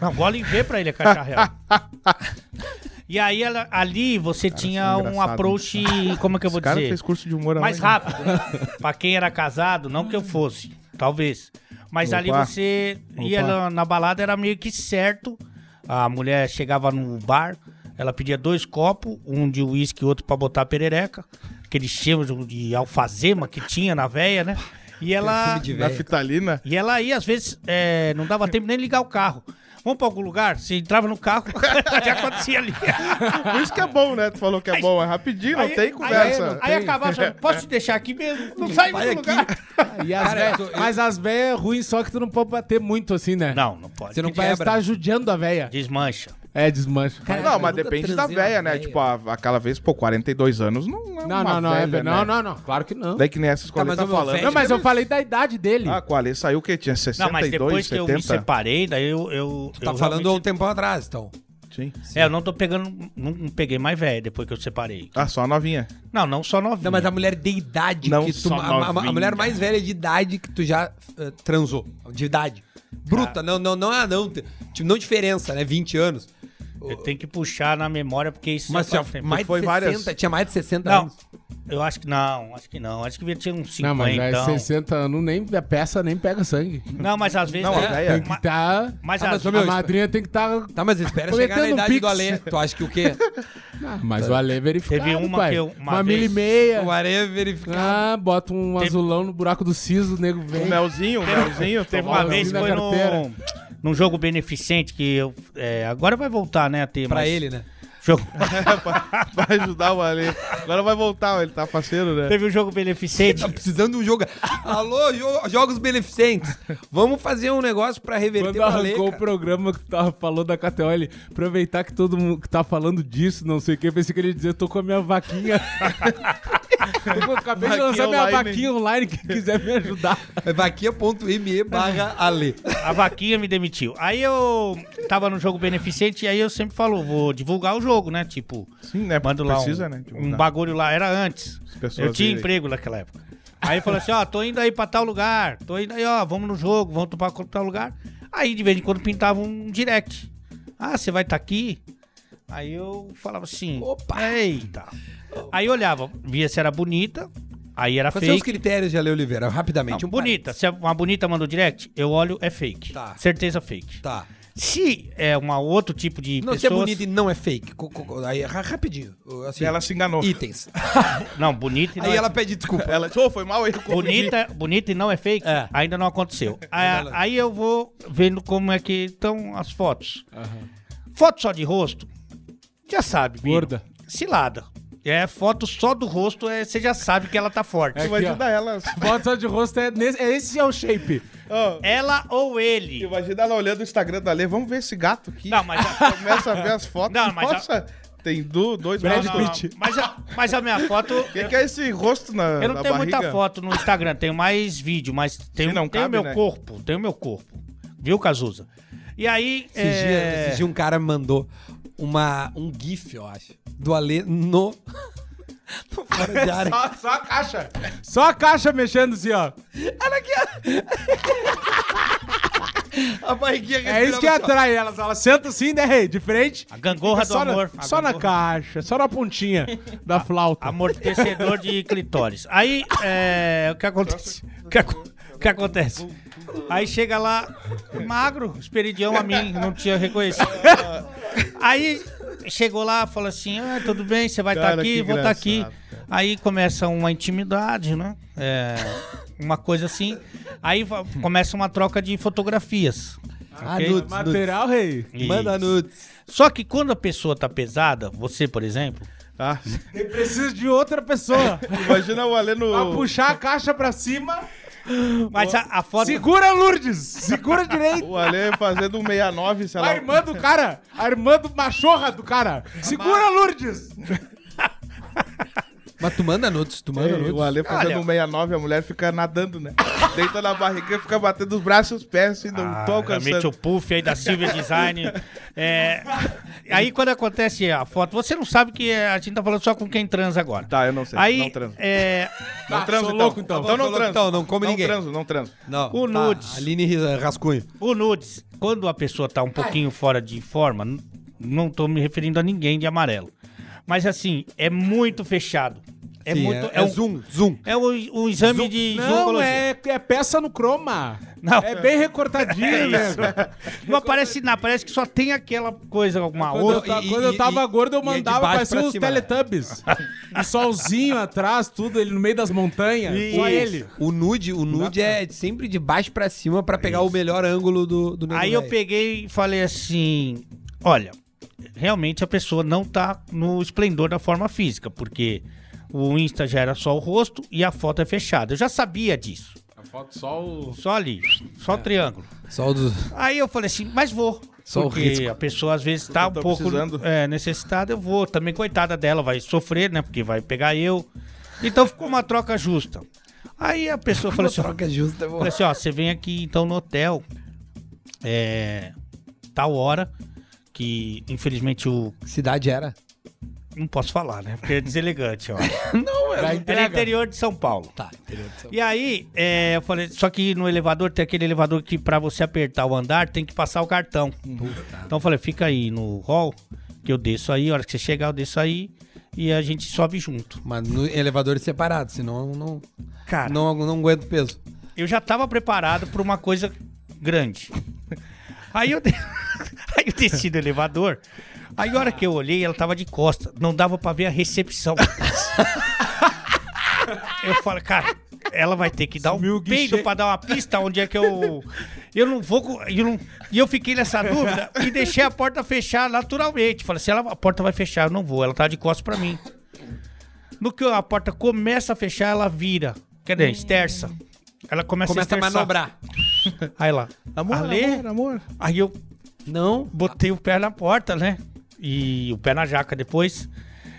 Não, gola em ver pra ele a cacharréu. e aí ela- ali você tinha são um approach, como é que eu vou cara dizer? fez curso de humor mais aonde? rápido. né? pra quem era casado, não que eu fosse, talvez. Mas Opa. ali você ia Opa. na, na balada, era meio que certo. A mulher chegava no bar, ela pedia dois copos, um de uísque e outro pra botar perereca. Aquele cheiro de- de alfazema que tinha na veia, né? E ela, Na fitalina. e ela ia, às vezes, é, não dava tempo nem de ligar o carro. Vamos pra algum lugar? Você entrava no carro, já acontecia ali. Por isso que é bom, né? Tu falou que é bom, é rapidinho, não Aí- tem conversa. Aí, aí acabava, posso te deixar aqui mesmo? Não sai Vai do lugar. E as Cara, véia- Mas as velhas é ruim, só que tu não pode bater muito assim, né? Não, não pode. Você não Porque parece que quebra. tá judiando a véia. Desmancha. É, desmancha. Cara, não, mas depende da véia, né? véia. Tipo, a- aquela vez, pô, 42 anos não é Não, uma não, não, é, velha, não, né? não, não, claro que não. Daí que nem essas Tá, mas tá falando. Não, mas eu falei da idade dele. Ah, com a Ale saiu o quê? Tinha 62, Não, mas depois que eu me 70? separei, daí eu. eu Tá eu falando há um realmente- tempão atrás, então. Sim. É, eu não tô pegando. Não, não peguei mais velho depois que eu separei. Ah, só a novinha. Não, não só novinha. Não, mas a mulher de idade Não que tu. só A, a- a mulher mais velha de idade que tu já eh, transou. De idade. Bruta, não, não, não, ah, não. Tipo, não diferença, né? 20 anos. Eu tenho que puxar na memória, porque isso Mas já tinha faz mais de foi 60, várias- tinha mais de 60 Não, anos. eu acho que não, acho que não. Acho que devia ter uns 50. Não, mas é então. 60 anos, nem, a peça nem pega sangue. Não, mas às vezes. Não, a é- Tem que estar... Mas Ah, às mas, A meu, madrinha tem que estar... Tá, mas espera chegar na idade pix. do Alê. Tu acha que o quê? Mas o Ale é verificado, Teve uma pai. que eu- uma Uma vez- milha e meia. o Alê é verificado. Ah, bota um Teve- azulão no buraco do siso, o nego O vem. melzinho, o melzinho. Teve uma um- vez na foi carteira. Num, jogo beneficente que eu. é, agora vai voltar, né, a ter. Pra mas- ele, né? Jogo, Vai ajudar o Ale. Agora vai voltar, ele tá parceiro, né? teve um jogo beneficente. Tá precisando de um jogo. Alô, jo- jogos beneficentes. Vamos fazer um negócio pra reverter Quando o Alê, arrancou o cara. programa que tu tava falando da KTO, ele aproveitar que todo mundo que tá falando disso, não sei o que, pensei que ele ia dizer, tô com a minha vaquinha. Eu acabei de lançar minha online. vaquinha online, quem quiser me ajudar. É vaquinha.me barra Alê. A vaquinha me demitiu. Aí eu tava no jogo beneficente e aí eu sempre falo, vou divulgar o jogo, né? Tipo, Sim, né? mando lá Precisa, um, né? um bagulho lá. Era antes. Eu tinha verem. emprego naquela época. Aí falou assim, ó, tô indo aí pra tal lugar, tô indo aí, ó, vamos no jogo, vamos pra tal lugar. Aí de vez em quando pintava um direct. Ah, você vai estar aqui? Aí eu falava assim, Opa. eita. Aí eu olhava, via se era bonita, aí era Quais são os fake. critérios de Ale Oliveira? Rapidamente. Não, um bonita, se uma bonita mandou direct, eu olho, é fake. Tá. Certeza fake. Tá. Se é um outro tipo de Não, se é pessoas... bonito e não é fake. Aí, ra- rapidinho. Assim, Ela se enganou. Itens. Não, bonita e não Aí é ela pede desculpa. Ela disse, ô, foi mal aí. eu confundi." Bonita, bonita e não é fake? É. Ainda não aconteceu. Aí, aí eu vou vendo como é que estão as fotos. Foto só de rosto, já sabe. Bino. Gorda. Cilada. É foto só do rosto, é, você já sabe que ela tá forte. Tu vai Aqui, ó. ajudar ela. Foto só de rosto é nesse, é esse é o shape. Ó, Ela ou ele? Imagina ela olhando o Instagram da Lê. Vamos ver esse gato aqui. Não, mas a- Começa a ver as fotos. Não, mas a- Nossa, tem du- dois Brad não, Pitt. mas, a, mas a minha foto. O que, que é esse rosto na Eu não na tenho barriga? muita foto no Instagram, tenho mais vídeo, mas tenho, não tenho cabe, meu né? corpo, tenho meu corpo. Viu, Cazuza? E aí. Dias, é... esses dias um cara me mandou uma, um GIF, eu acho, do Ale no. no fora de área. Só, só a caixa. Só a caixa mexendo assim, ó. A barriguinha É isso que atrai elas. Elas sentam assim, né, rei? De frente. A gangorra do só na- amor. A só na gangorra- caixa, só na pontinha da flauta. Amortecedor de clitóris. Aí, é, o que acontece? O que, o que acontece? Aí chega lá, magro, esperidião a mim, não tinha reconhecido. Aí chegou lá, falou assim: ah, tudo bem, você vai estar Cara, aqui, que vou estar aqui. engraçado, Aí começa uma intimidade, né? É, uma coisa assim. Aí começa uma troca de fotografias. Ah, ok? nudes, Material, rei. Isso. Manda nudes. Só que quando a pessoa tá pesada, você, por exemplo, Tá? Ele precisa de outra pessoa. Imagina o Alê pra no... puxar a caixa pra cima. Mas a, a foto. Segura, Lourdes. Segura direito. O Alê fazendo um 69, sei lá. A irmã do cara. A irmã do machorra do cara. Segura, Lourdes. Mas tu manda nudes, tu manda nudes. o Alê fazendo um 69, a mulher fica nadando, né? Deita na barriga, fica batendo os braços e os pés, assim, não Ah, tô realmente o alcançando. puff aí da Silvia Design. É, aí quando acontece a foto, você não sabe que a gente tá falando só com quem transa agora. Tá, eu não sei, Aí, não transo. é, Não Tá, transo, então. louco, então. Então não transo. então, não come ninguém. Não transo, não transo. Não, O tá, nudes. Aline Rascunho. o nudes, quando a pessoa tá um pouquinho fora de forma, não tô me referindo a ninguém de amarelo. Mas assim, é muito fechado. É Sim, muito. é, um, zoom, zoom. É um, um exame de Não, é, é peça no croma. Não. É bem recortadinho, né? Não aparece nada, parece que só tem aquela coisa, alguma Quando, eu, outra. ta- e- quando eu e- tava e- gordo, eu e é mandava, pra uns cima? Teletubbies. e solzinho atrás, tudo, ele no meio das montanhas. Só Isso. ele. O nude, o nude é sempre de baixo pra cima pra pegar o melhor ângulo do, do Aí eu peguei e falei assim: olha, realmente a pessoa não tá no esplendor da forma física, porque o Insta já era só o rosto e a foto é fechada. Eu já sabia disso. A foto só o... Só ali, só o triângulo. Só o do... Aí eu falei assim, mas vou. Só o porque risco. a pessoa às vezes tá um pouco precisando. é, necessitada, eu vou. Também, coitada dela, vai sofrer, né? Porque vai pegar eu. Então ficou uma troca justa. Aí a pessoa falou assim: ó, troca justa. Falei assim, ó, você vem aqui então no hotel, é, tal hora, que infelizmente o... Cidade era? Não posso falar, né? Porque é deselegante, ó. Não, Da Era entrega. interior de São Paulo. Tá, interior de São E aí, é, eu falei, só que no elevador tem aquele elevador que pra você apertar o andar tem que passar o cartão. Então eu falei, fica aí no hall, que eu desço aí, a hora que você chegar eu desço aí e a gente sobe junto. Mas no elevador separado, senão não, Cara, não, não aguento peso. eu já tava preparado pra uma coisa grande. Aí eu, de- aí eu desci do elevador. Aí a hora que eu olhei, ela tava de costa. Não dava pra ver a recepção. Eu falei, cara, ela vai ter que dar Sumiu um peido pra dar uma pista onde é que eu. Eu não vou. Eu não, e eu fiquei nessa dúvida e deixei a porta fechar naturalmente. Falei, se ela, a porta vai fechar, eu não vou. Ela tá de costas pra mim. No que a porta começa a fechar, ela vira. Quer dizer, esterça. Ela começa, Começa a esterçar. manobrar. Aí lá. Amor, Ale? amor, amor. Aí eu Não. botei o pé na porta, né? E o pé na jaca depois.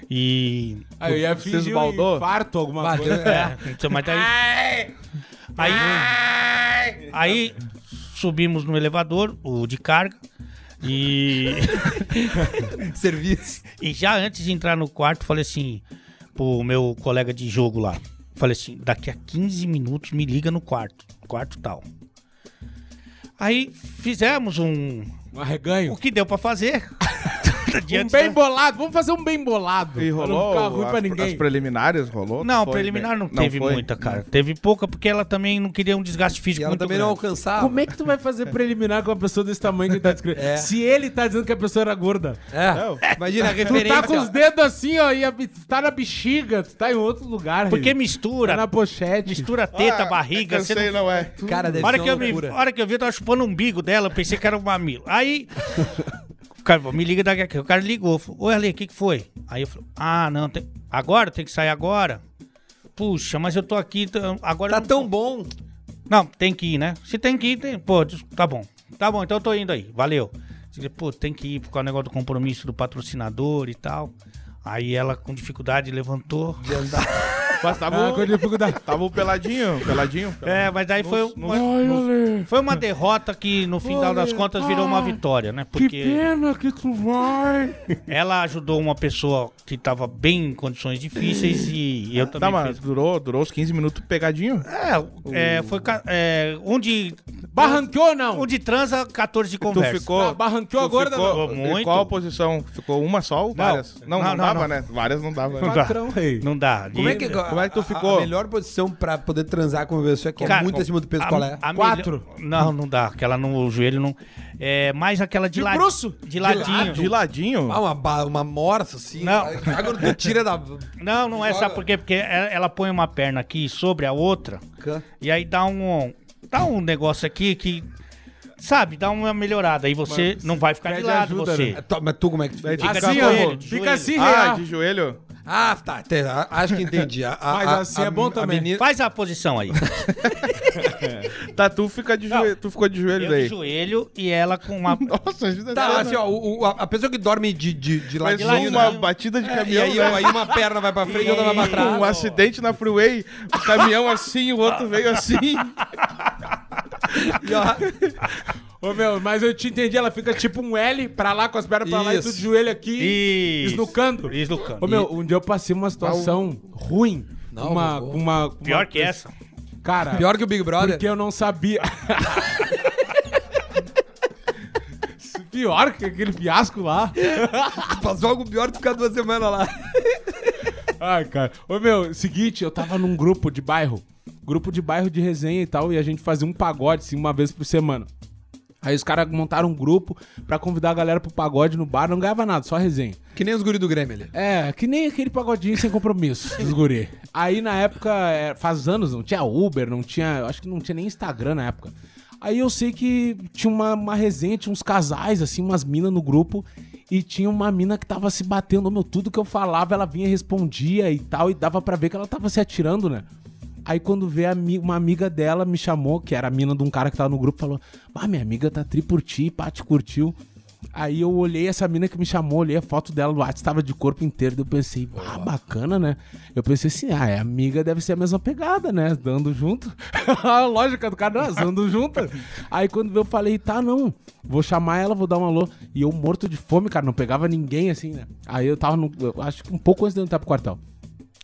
E. Aí eu ia fingir um infarto, alguma Bateu, coisa. é. Então, mas daí. Aí. Aí subimos no elevador, o de carga. E. Serviço. E já antes de entrar no quarto, falei assim pro meu colega de jogo lá. Falei assim, daqui a 15 minutos me liga no quarto. Quarto tal. Aí fizemos um. Um arreganho. O que deu pra fazer. Um Diante bem da- bolado. Vamos fazer um bem bolado. E Pra não rolou ficar ruim as, pra as ninguém. preliminares, rolou? Não, Foi preliminar bem- não teve foi? muita, cara. Teve pouca porque ela também não queria um desgaste E físico ela muito também não grande. alcançava. Como é que tu vai fazer preliminar com uma pessoa desse tamanho que ele tá descrevendo? É. Se ele tá dizendo que a pessoa era gorda. É, Não. imagina a Tu referência. tá com os dedos assim, ó, e a, tu tá na bexiga, tu tá em outro lugar. Porque mistura, Tá na pochete. mistura teta, Ah, barriga. cansei, você não- não é. Cara, deve hora ser que, uma eu me, hora que eu vi, eu tava chupando o umbigo dela, eu pensei que era um mamilo. Aí, cara falou, me liga daqui a pouco. O cara ligou, falou, oi Ale, o que que foi? Aí eu falei, ah, não, tem... agora? Tem que sair agora? Puxa, mas eu tô aqui, agora... Tá não- tão bom. Não, tem que ir, né? Se tem que ir, tem... pô, tá bom. Tá bom, então eu tô indo aí, valeu. Pô, tem que ir por causa do negócio do compromisso do patrocinador e tal. Aí ela, com dificuldade, levantou. Mas Ah, tava, com dificuldade. tava o peladinho, peladinho. É, mas aí foi, uma, foi uma derrota que, no final das contas, virou uma vitória, né? Que Porque pena que tu vai. ela ajudou uma pessoa que tava bem em condições difíceis e eu Tá, também mas fiz. durou, durou uns 15 minutos pegadinho. É, é, foi é, onde, Barranqueou ou não? onde transa, 14 de Tu conversa. ficou. Ah, barranqueou tu agora, ficou, não? Muito. Qual posição? Ficou uma só ou várias? Não, não, Não, não, dava, não. né? Várias não dava. Não né? dá. Patrão, rei. Não dá. Como é que, Como é que tu a- a- ficou? A, melhor posição pra poder transar com uma pessoa que é Cara, muito acima do peso, a- qual é? a Quatro? Não, não dá. Aquela no o joelho não. É mais aquela de, De lado- bruço? De ladinho. De ladinho? Ah, uma, uma morsa, assim. Não. Agora tu tira da... Não, não é, Joga. sabe por quê? Porque ela, ela põe uma perna aqui sobre a outra e aí dá um dá um negócio aqui que sabe, dá uma melhorada. Aí você não vai ficar de lado ajuda, você. né? Mas tu como é que tu fica? fica Assim, com ó. joelho, Fica assim, Ah, real. de joelho? Ah, tá. te- a- acho que entendi. A- a- Mas a- assim a- é bom a também. menina- Faz a posição aí. Tá, tu, fica de Não. joelho, tu ficou de joelho Eu daí. de joelho e ela com uma Nossa, ajuda Tá, assim, ó, o- o- a, a pessoa que dorme de, de, de Mas ladinho, uma né? batida de É, caminhão, e aí, né? aí uma perna vai pra frente e outra vai pra trás. Um acidente na freeway, o caminhão assim, o outro veio assim. E, ó, Ô, meu, mas eu te entendi. Ela fica tipo um L pra lá, com as pernas pra lá e Isso. tu de joelho aqui. Isso. Esnucando. Esnucando. Ô, meu, um dia eu passei uma situação ruim. Não, uma, vou- com uma, Pior uma que essa. Cara, pior que o Big Brother. porque eu não sabia. Pior que aquele fiasco lá. Passou algo pior que ficar duas semanas lá. Ai, cara. Ô, meu, seguinte, eu tava num grupo de bairro. Grupo de bairro de resenha e tal, e a gente fazia um pagode, assim, uma vez por semana. Aí os caras montaram um grupo pra convidar a galera pro pagode no bar, não ganhava nada, só resenha. Que nem os guri do Grêmio ali. É, que nem aquele pagodinho sem compromisso dos guri. Aí na época, é, faz anos, não tinha Uber, não tinha. Acho que não tinha nem Instagram na época. Aí eu sei que tinha uma, uma resenha, tinha uns casais, assim, umas minas no grupo. E tinha uma mina que tava se batendo, meu, tudo que eu falava, ela vinha e respondia e tal, e dava pra ver que ela tava se atirando, né? Aí quando vê uma amiga dela me chamou, que era a mina de um cara que tava no grupo, falou: Ah, minha amiga tá tri por ti, pá, te curtiu. Aí eu olhei essa mina que me chamou, olhei a foto dela no WhatsApp, tava de corpo inteiro. Eu pensei, ah, bacana, né? Eu pensei assim, ah, é amiga, deve ser a mesma pegada, né? Dando junto. a lógica do cara, não, dando junto. Aí quando eu falei, tá, não, vou chamar ela, vou dar um alô. E eu morto de fome, cara, não pegava ninguém assim, né? Aí eu tava no. eu acho que um pouco antes de eu entrar pro quartel.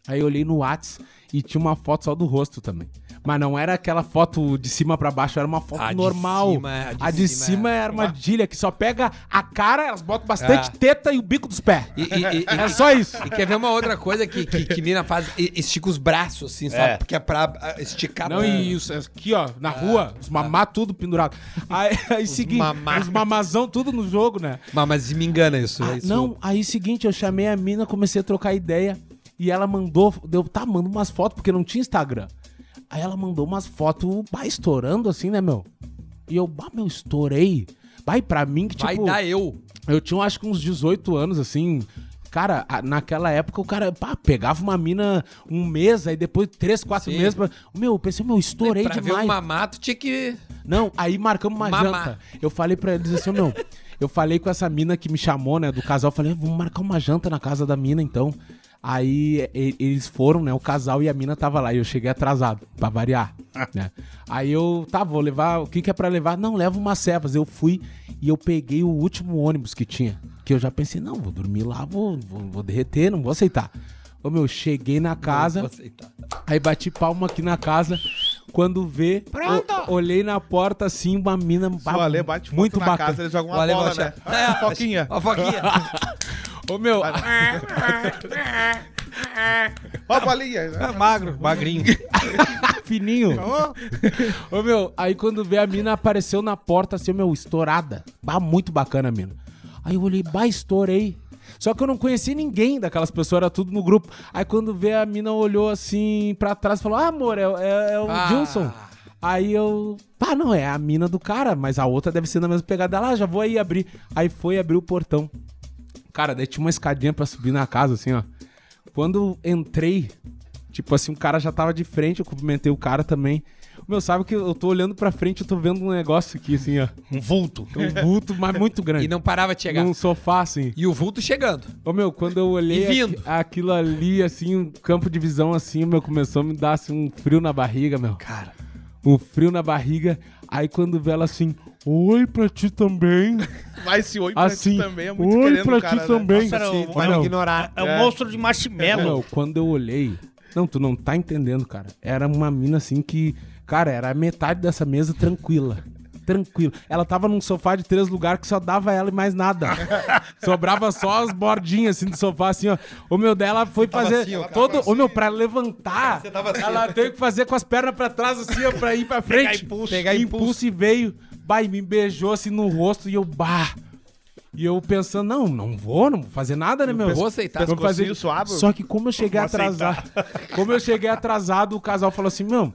Aí eu olhei no Whats e tinha uma foto só do rosto também. Mas não era aquela foto de cima pra baixo, era uma foto A de normal. cima é- a de, cima, é armadilha, que só pega a cara, elas botam bastante É. teta e o bico dos pés. E, e- e- É só isso. e quer ver uma outra coisa que, que, que mina faz? Estica os braços, assim, sabe? É. Porque é pra ah, esticar. Não, e isso aqui, ó, na rua, os mamá tudo pendurado. Aí, aí seguinte, mamá. os mamazão tudo no jogo, né? Mas, mas me engana isso. Ah, isso. Não, aí seguinte, eu chamei a mina, comecei a trocar ideia. E ela mandou, deu, tá, manda umas fotos, porque não tinha Instagram. Aí ela mandou umas fotos, bah, estourando assim, né, meu? E eu, bah, meu, estourei. Vai pra mim que, Vai tipo, dar eu. eu tinha acho que uns 18 anos, assim. Cara, naquela época o cara pá, pegava uma mina um mês, aí depois três, quatro Sim. meses. Pra... Meu, eu pensei, meu, estourei pra ver demais. um mamato tinha que. Não, aí marcamos uma Mamar. janta. Eu falei pra eles assim, meu, eu falei com essa mina que me chamou, né, do casal, eu falei, vamos marcar uma janta na casa da mina, então. Aí eles foram, né, o casal e a mina tava lá, e eu cheguei atrasado, pra variar, né. Aí eu, tá, vou levar, o que que é pra levar? Não, leva umas cevas. Eu fui e eu peguei o último ônibus que tinha, que eu já pensei, não, vou dormir lá, vou, vou, vou derreter, não vou aceitar. Ô, meu, cheguei na casa, Vou aceitar. aí bati palma aqui na casa. Quando vê, o- olhei na porta assim, uma mina Se o Ale bate muito na bacana. casa, ele joga uma Ale bola, bate- né? É, Foquinha. Ó, Foquinha. Ô, meu, Ó a bolinha. né? magro, magrinho. fininho. Ô, meu, aí quando vê a mina apareceu na porta, assim, meu, estourada. Bah, muito bacana a mina. Aí eu olhei, bah, estourei. Só que eu não conheci ninguém daquelas pessoas, era tudo no grupo. Aí quando vê a mina olhou assim pra trás e falou: Ah, amor, é, é- é o Ah. Gilson. Aí eu. Tá, não, é a mina do cara, mas a outra deve ser na mesma pegada. Ela, ah, já vou aí abrir. Aí foi abrir o portão. Cara, daí tinha uma escadinha pra subir na casa, assim, ó. Quando entrei, tipo assim, o cara já tava de frente, eu cumprimentei o cara também. Meu, sabe que eu tô olhando pra frente, eu tô vendo um negócio aqui, assim, ó. Um vulto. Um vulto, mas muito grande. E não parava de chegar. Num sofá, assim. E o vulto chegando. Ô, meu, quando eu olhei E vindo. aqui- aquilo ali, assim, um campo de visão, assim, meu, começou a me dar, assim, um frio na barriga, meu. Cara. Um frio na barriga. Aí quando vê ela assim, oi pra ti também. Vai esse oi pra Assim, ti também, é muito oi querendo pra cara, ti né? também. Nossa, era Sim, o- vai não. ignorar. É o É. monstro de marshmallow. meu, quando eu olhei. Não, tu não tá entendendo, cara. Era uma mina assim que. Cara, era a metade dessa mesa tranquila. Tranquilo. Ela tava num sofá de três lugares que só dava ela e mais nada. Sobrava só as bordinhas assim do sofá, assim, ó. O meu dela foi fazer assim, ó, todo. O meu, pra levantar, tava assim, ela teve que fazer com as pernas pra trás, assim, ó, pra ir pra frente. impulso. Pegar impulso. e veio. Bah, e me beijou assim no rosto e eu, bah. E eu pensando, não, não vou, não vou fazer nada, né, meu? Vou aceitar. Vou fazer suave. Só que como eu cheguei atrasado, como eu cheguei atrasado, o casal falou assim, meu,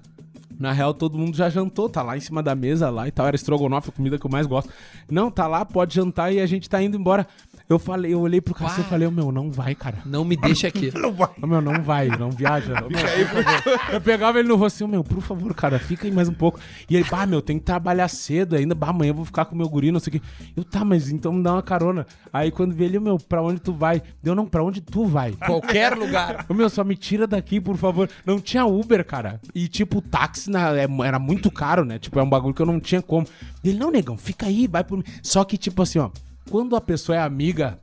na real todo mundo já jantou, tá lá em cima da mesa lá e tal, era estrogonofe, a comida que eu mais gosto. Não, tá lá, pode jantar e a gente tá indo embora. Eu falei, eu olhei pro cacete e falei, meu, não vai, cara. Não me deixa aqui. Ô, meu, não vai, não viaja. Por favor. eu pegava ele no rostinho, meu, por favor, cara, fica aí mais um pouco. E ele, bah, meu, tem que trabalhar cedo ainda, bah, amanhã eu vou ficar com o meu guri, não sei o quê. Eu, tá, mas então me dá uma carona. Aí quando vê ele, meu, pra onde tu vai? Deu, não, pra onde tu vai? Qualquer lugar. Ô, meu, só me tira daqui, por favor. Não tinha Uber, cara. E, tipo, o táxi na- é- era muito caro, né? Tipo, é um bagulho que eu não tinha como. Ele, não, negão, fica aí, vai por mim. Só que, tipo assim, ó, quando a pessoa é amiga,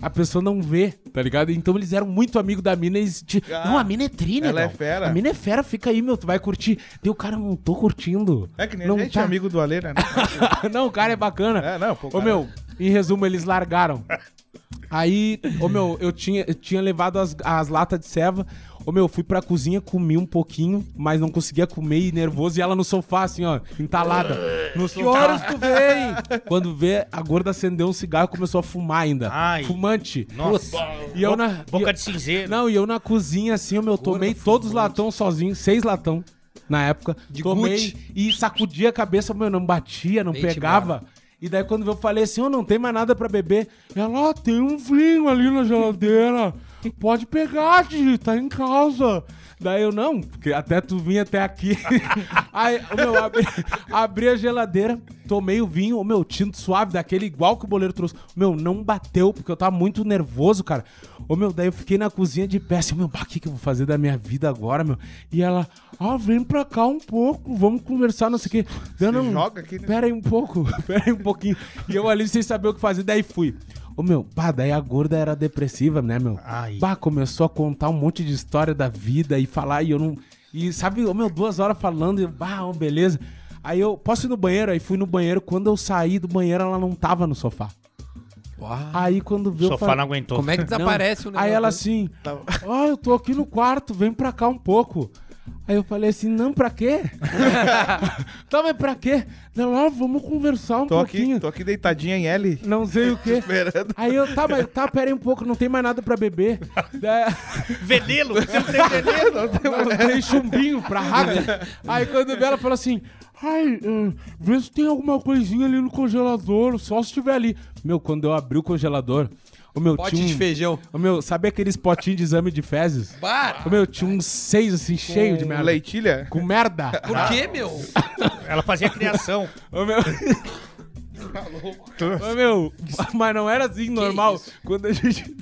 a pessoa não vê, tá ligado? Então eles eram muito amigos da mina e eles, ti- Ah, Não, a mina é tri, ela é fera. A mina é fera, fica aí, meu, tu vai curtir. Deu, cara, não tô curtindo. É que nem não a gente, tá- amigo do Ale, né? não, o cara é bacana. É, não, pô, Ô, cara- meu, em resumo, eles largaram. Aí, ô, meu, eu tinha, eu tinha levado as, as latas de ceva. Ô, meu, fui pra cozinha, comi um pouquinho, mas não conseguia comer e nervoso. E ela no sofá, assim, ó, entalada. No que horas tu vem? Quando vê, a gorda acendeu um cigarro e começou a fumar ainda. Ai. Fumante. Nossa. E eu na- Boca de cinzeiro. Não, e eu na cozinha, assim, ô, meu, tomei todos os latão sozinho, seis latão na época. De tomei Gucci. e sacudia a cabeça, meu, não batia, não Vem-te pegava. E daí quando eu falei assim, ó, não tem mais nada pra beber. Ela, ah, tem um vinho ali na geladeira. Pode pegar, Didi, tá em casa. Daí eu, não, porque até tu vir até aqui. Aí, ô, meu, abri, abri a geladeira, tomei o vinho, o meu, tinto suave, daquele igual que o boleiro trouxe. Meu, não bateu, porque eu tava muito nervoso, cara. Ô, meu, daí eu fiquei na cozinha de pé, assim, meu, o que, que eu vou fazer da minha vida agora, meu? E ela, ah, vem pra cá um pouco, vamos conversar, não sei o quê. Eu não, joga aqui, né? Pera aí um pouco, pera aí um pouquinho. E eu ali sem saber o que fazer, daí fui. Ô meu, bah, daí a gorda era depressiva, né, meu? Ai. Bah, começou a contar um monte de história da vida e falar, e eu não. E sabe, ô meu, duas horas falando, e bah, beleza. Aí eu, posso ir no banheiro? Aí fui no banheiro. Quando eu saí do banheiro, ela não tava no sofá. Uau. Aí quando viu. O sofá falei- não aguentou. Como é que desaparece o negócio? Aí ela assim, ah, eu tô aqui no quarto, vem pra cá um pouco. Aí eu falei assim, não, pra quê? tá, mas pra quê? Ela, ah, vamos conversar um Tô aqui, pouquinho. tô aqui deitadinha em L. Não sei o quê. Esperando. Aí eu, tá, mas tá, pera aí um pouco, não tem mais nada pra beber. Daí- Veneno. Você não tem veneno. Não tem chumbinho pra raga. Aí quando vê, ela falou assim: Ai, eh, vê se tem alguma coisinha ali no congelador, só se tiver ali. Meu, quando eu abri o congelador, o meu Pote tinha de feijão. O meu, sabe aqueles potinhos de exame de fezes? Para! O meu, tinha uns seis assim, cheio de Com merda. Leitilha? Com merda. Por quê, meu? Ela fazia criação. Ô meu. Ô meu, mas não era assim normal. Quando a gente.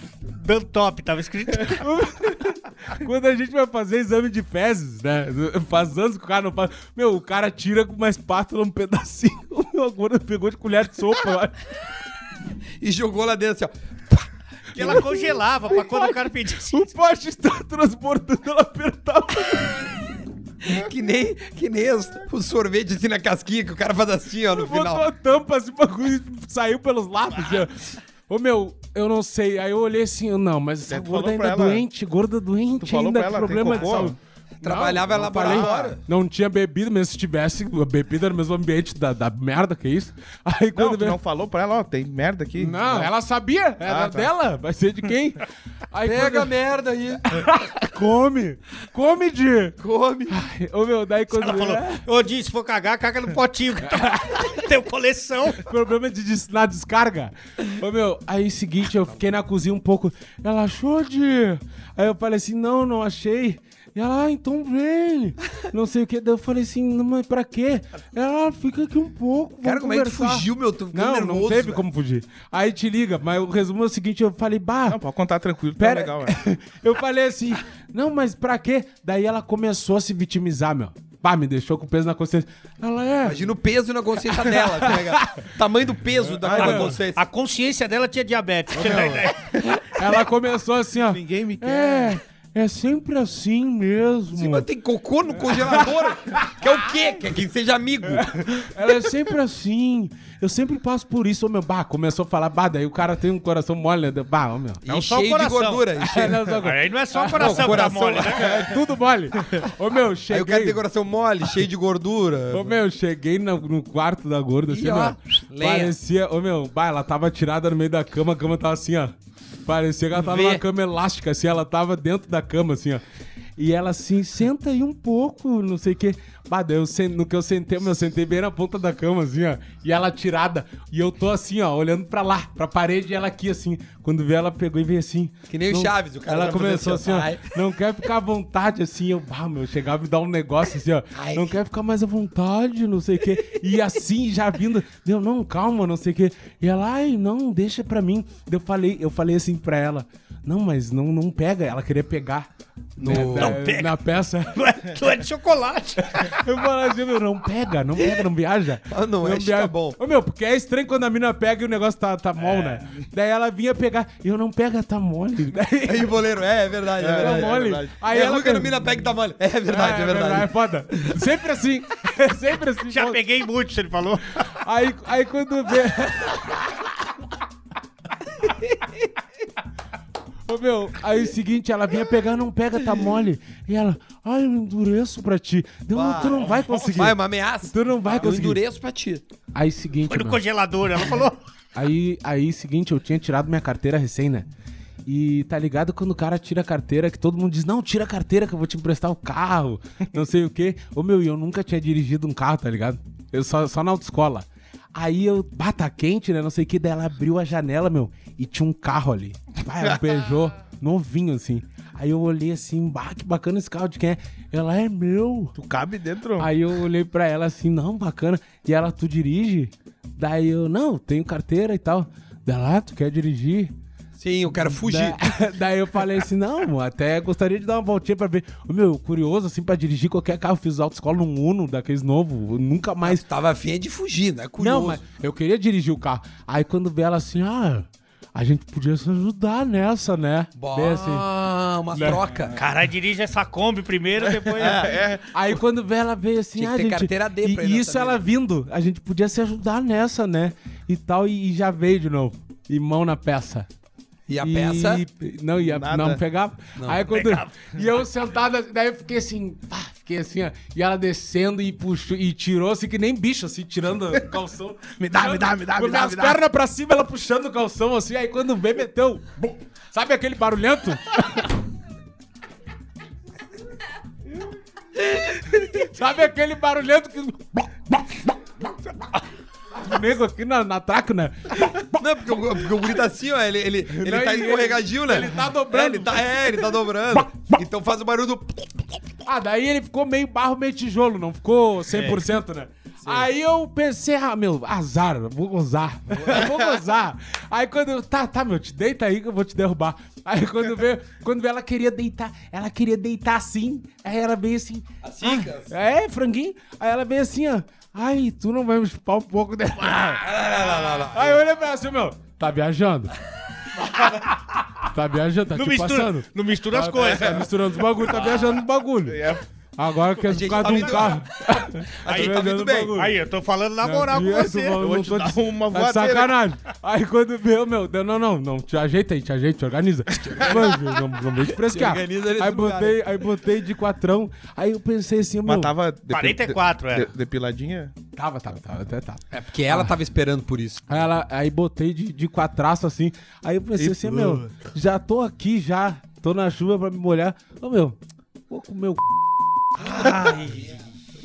Dantop, tava escrito. Quando a gente vai fazer exame de fezes, né? Faz anos que o cara não faz. Meu, o cara tira com uma espátula um pedacinho. O meu agora pegou de colher de sopa. eu acho. E jogou lá dentro assim, ó. Que ela congelava pra quando o cara pedisse. O poste está transbordando, ela apertava. Que nem, que nem os, os sorvetes assim na casquinha que o cara faz assim, ó, no Botou final. a tampa assim, o bagulho saiu pelos lados. Ó. Ô meu, eu não sei. Aí eu olhei assim, eu, não, mas essa Tu gorda ainda é ela- doente, gorda doente Tu falou ainda, pra ela, problema tem de cocô? saúde. Trabalhava Não, em não falei. Não tinha bebido, mesmo se tivesse, a bebida era no mesmo ambiente da, da merda, que isso. Aí Não, quando tu veio- não falou pra ela, ó, tem merda aqui. Não, ela sabia, era Ah, tá. dela, vai ser de quem? Aí Pega a quando... merda aí. Come, come, Di. Come. Ai, Ô meu, daí quando... Ela falou, ô Di, se for cagar, caga no potinho. Tem coleção. Problema de des- na descarga. Ô meu, aí seguinte, eu fiquei na cozinha um pouco. Ela achou de. Aí eu falei assim: não, não achei. E ela, ah, então vem. Não sei o que. Daí eu falei assim: não, mas pra quê? Ela, ah, fica aqui um pouco. Cara, como é que tu conversar." fugiu, meu? Tô Não, nervoso. não teve velho. como fugir. Aí te liga, mas o resumo é o seguinte: eu falei, bah. Não, pode contar tranquilo, tá Pera, legal, velho. eu falei assim, não, mas pra quê? Daí ela começou a se vitimizar, meu. Pá, me deixou com peso na consciência. Ela é. Imagina o peso na consciência dela. tá ligado? Tamanho do peso da consciência. A consciência dela tinha diabetes. ideia. Ela começou assim, ó. Ninguém me quer. É, é sempre assim mesmo. Sim, mas tem cocô no congelador. que é o quê? Quer que seja amigo. Ela é sempre assim. Eu sempre passo por isso, ô meu. Bah, começou a falar, bah, daí o cara tem um coração mole, né? Bah, ô meu. Não e só o cheio de coração. gordura. e cheio- Não, só- Aí não é só o coração, que tá coração. mole, né? É tudo mole. Ô meu, Aí cheguei. o cara tem coração mole, cheio de gordura. Ô meu, cheguei no, no quarto da gorda, assim, Ih, ó, meu. Parecia, ô meu, bah, ela tava tirada no meio da cama, a cama tava assim, ó. Parecia que ela tava Vê. numa cama elástica, assim, ela tava dentro da cama, assim, ó. E ela assim, senta aí um pouco, não sei o quê. Bah, eu no que eu sentei, meu, eu sentei bem na ponta da cama, assim, ó. E ela tirada. E eu tô assim, ó, olhando pra lá, pra parede, e ela aqui, assim. Quando vê, ela pegou e veio assim. Que nem o não- Chaves, o cara Ela começou assim, assim, ó. Não quer ficar à vontade, assim. Eu, bah, meu, chegava e me dar um negócio assim, ó. Ai. Não quer ficar mais à vontade, não sei o quê. E assim, já vindo, deu, não, calma, não sei o quê. E ela, ai, não, deixa pra mim. Eu falei, eu falei assim pra ela, não, mas não, não pega. Ela queria pegar. No- né, Não da- pega. Na peça. Não é, não é de chocolate. Eu falei assim, meu, não pega, não pega, não viaja. Ah, não é, tá bom. Ô, meu, porque é estranho quando a mina pega e o negócio tá, tá mole, né? Daí ela vinha pegar, eu não pega, tá mole. Daí, Aí o boleiro, é, é verdade, é, tá verdade. mole. verdade. Aí é ela quando a mina pega e tá mole. É verdade, é, verdade. É foda. Sempre assim. É sempre assim. Já peguei muito, ele falou. Aí, aí quando vê. Ô meu, aí o seguinte, ela vinha pegar, não pega, tá mole. E ela, ai, eu endureço pra ti. Deu, não, tu não vai conseguir. Vai, uma ameaça. Tu não vai Eu conseguir. endureço pra ti. Aí seguinte, Foi no meu, congelador, ela falou. aí, aí seguinte, eu tinha tirado minha carteira recém, né? E tá ligado quando o cara tira a carteira, que todo mundo diz, não, tira a carteira que eu vou te emprestar o carro, não sei o quê. Ô meu, e eu nunca tinha dirigido um carro, tá ligado? Eu só, só na autoescola. Aí eu, bata quente, né, não sei o que, daí ela abriu a janela, meu, e tinha um carro ali. Vai, um Peugeot, novinho assim. Aí eu olhei assim, bah, que bacana esse carro de quem é? Ela é meu. Tu cabe dentro. Aí eu olhei pra ela assim, não, bacana. E ela, tu dirige? Daí eu, não, tenho carteira e tal. Dela, ah, tu quer dirigir? Sim, eu quero fugir. Da- Daí eu falei assim, não, até gostaria de dar uma voltinha pra ver. Meu, curioso, assim, pra dirigir qualquer carro. Eu fiz autoescola num Uno, daqueles novos. eu Nunca mais... Tava afim de fugir, né? Curioso. Não, mas eu queria dirigir o carro. Aí quando vê ela assim, ah, a gente podia se ajudar nessa, né? Bem assim. Ah, uma Né? troca. Caralho, dirige essa Kombi primeiro, depois. É, Aí quando vê ela veio assim, Tinha que ah, ter gente, carteira D pra e isso ela vida. vindo, a gente podia se ajudar nessa, né? E tal, e, e já veio de novo. E mão na peça. E a peça. Não, ia, Nada. não pegava. Não, Aí quando. E eu sentada, daí eu fiquei assim, pá, fiquei assim, ó. E ela descendo e puxou, e tirou assim que nem bicho, assim, tirando o calção. Me dá, me dá, me dá, Com me dá, me dá. pernas pra cima, ela puxando o calção, assim. Aí quando vê, meteu. bum. Sabe aquele barulhento? Sabe aquele barulhento que. Nego aqui na, na tráquina. Não, porque o, porque o guri tá assim, ó. Ele, ele, ele Não, tá ele- escorregadio, né? ele tá dobrando. É, ele tá, é, ele tá dobrando. Então faz o barulho do. Ah, daí ele ficou meio barro, meio tijolo, não ficou 100%, né? Aí eu pensei, ah, meu, azar, eu vou gozar. Eu vou gozar. Aí quando eu, tá, tá, meu, te deita aí que eu vou te derrubar. Aí quando veio, quando veio, ela queria deitar, ela queria deitar assim. Aí ela veio assim. Assim, ah, É, franguinho. Aí ela veio assim, ó. Ai, tu não vai me chupar um pouco dela. Aí eu olhei pra ela assim, meu, tá viajando? Tá viajando, tá Não te mistura, passando. não mistura as Tá- coisas. Tá misturando os bagulho, tá viajando no bagulho. É, Agora que é gente por causa tá de um carro. Aí, Tá tá vindo bem. bagulho. Aí, eu tô falando na moral com você. eu Eu vou te dar uma Tá de voadeira. sacanagem. Aí quando veio, meu, deu, não, não, não, te ajeita aí, te ajeita, te organiza. Mano, não, não vem te Aí botei, aí botei de quatrão. Aí eu pensei assim, meu. Mas tava... depi- 44 de- era. de- Depiladinha? Tava, tava, tava, até tava. É porque ela tava esperando por isso. Aí, ela, aí botei de, de quatraço assim. Aí eu pensei assim, meu, já tô aqui já. Tô na chuva pra me molhar. Ô meu, vou comer o. Ai.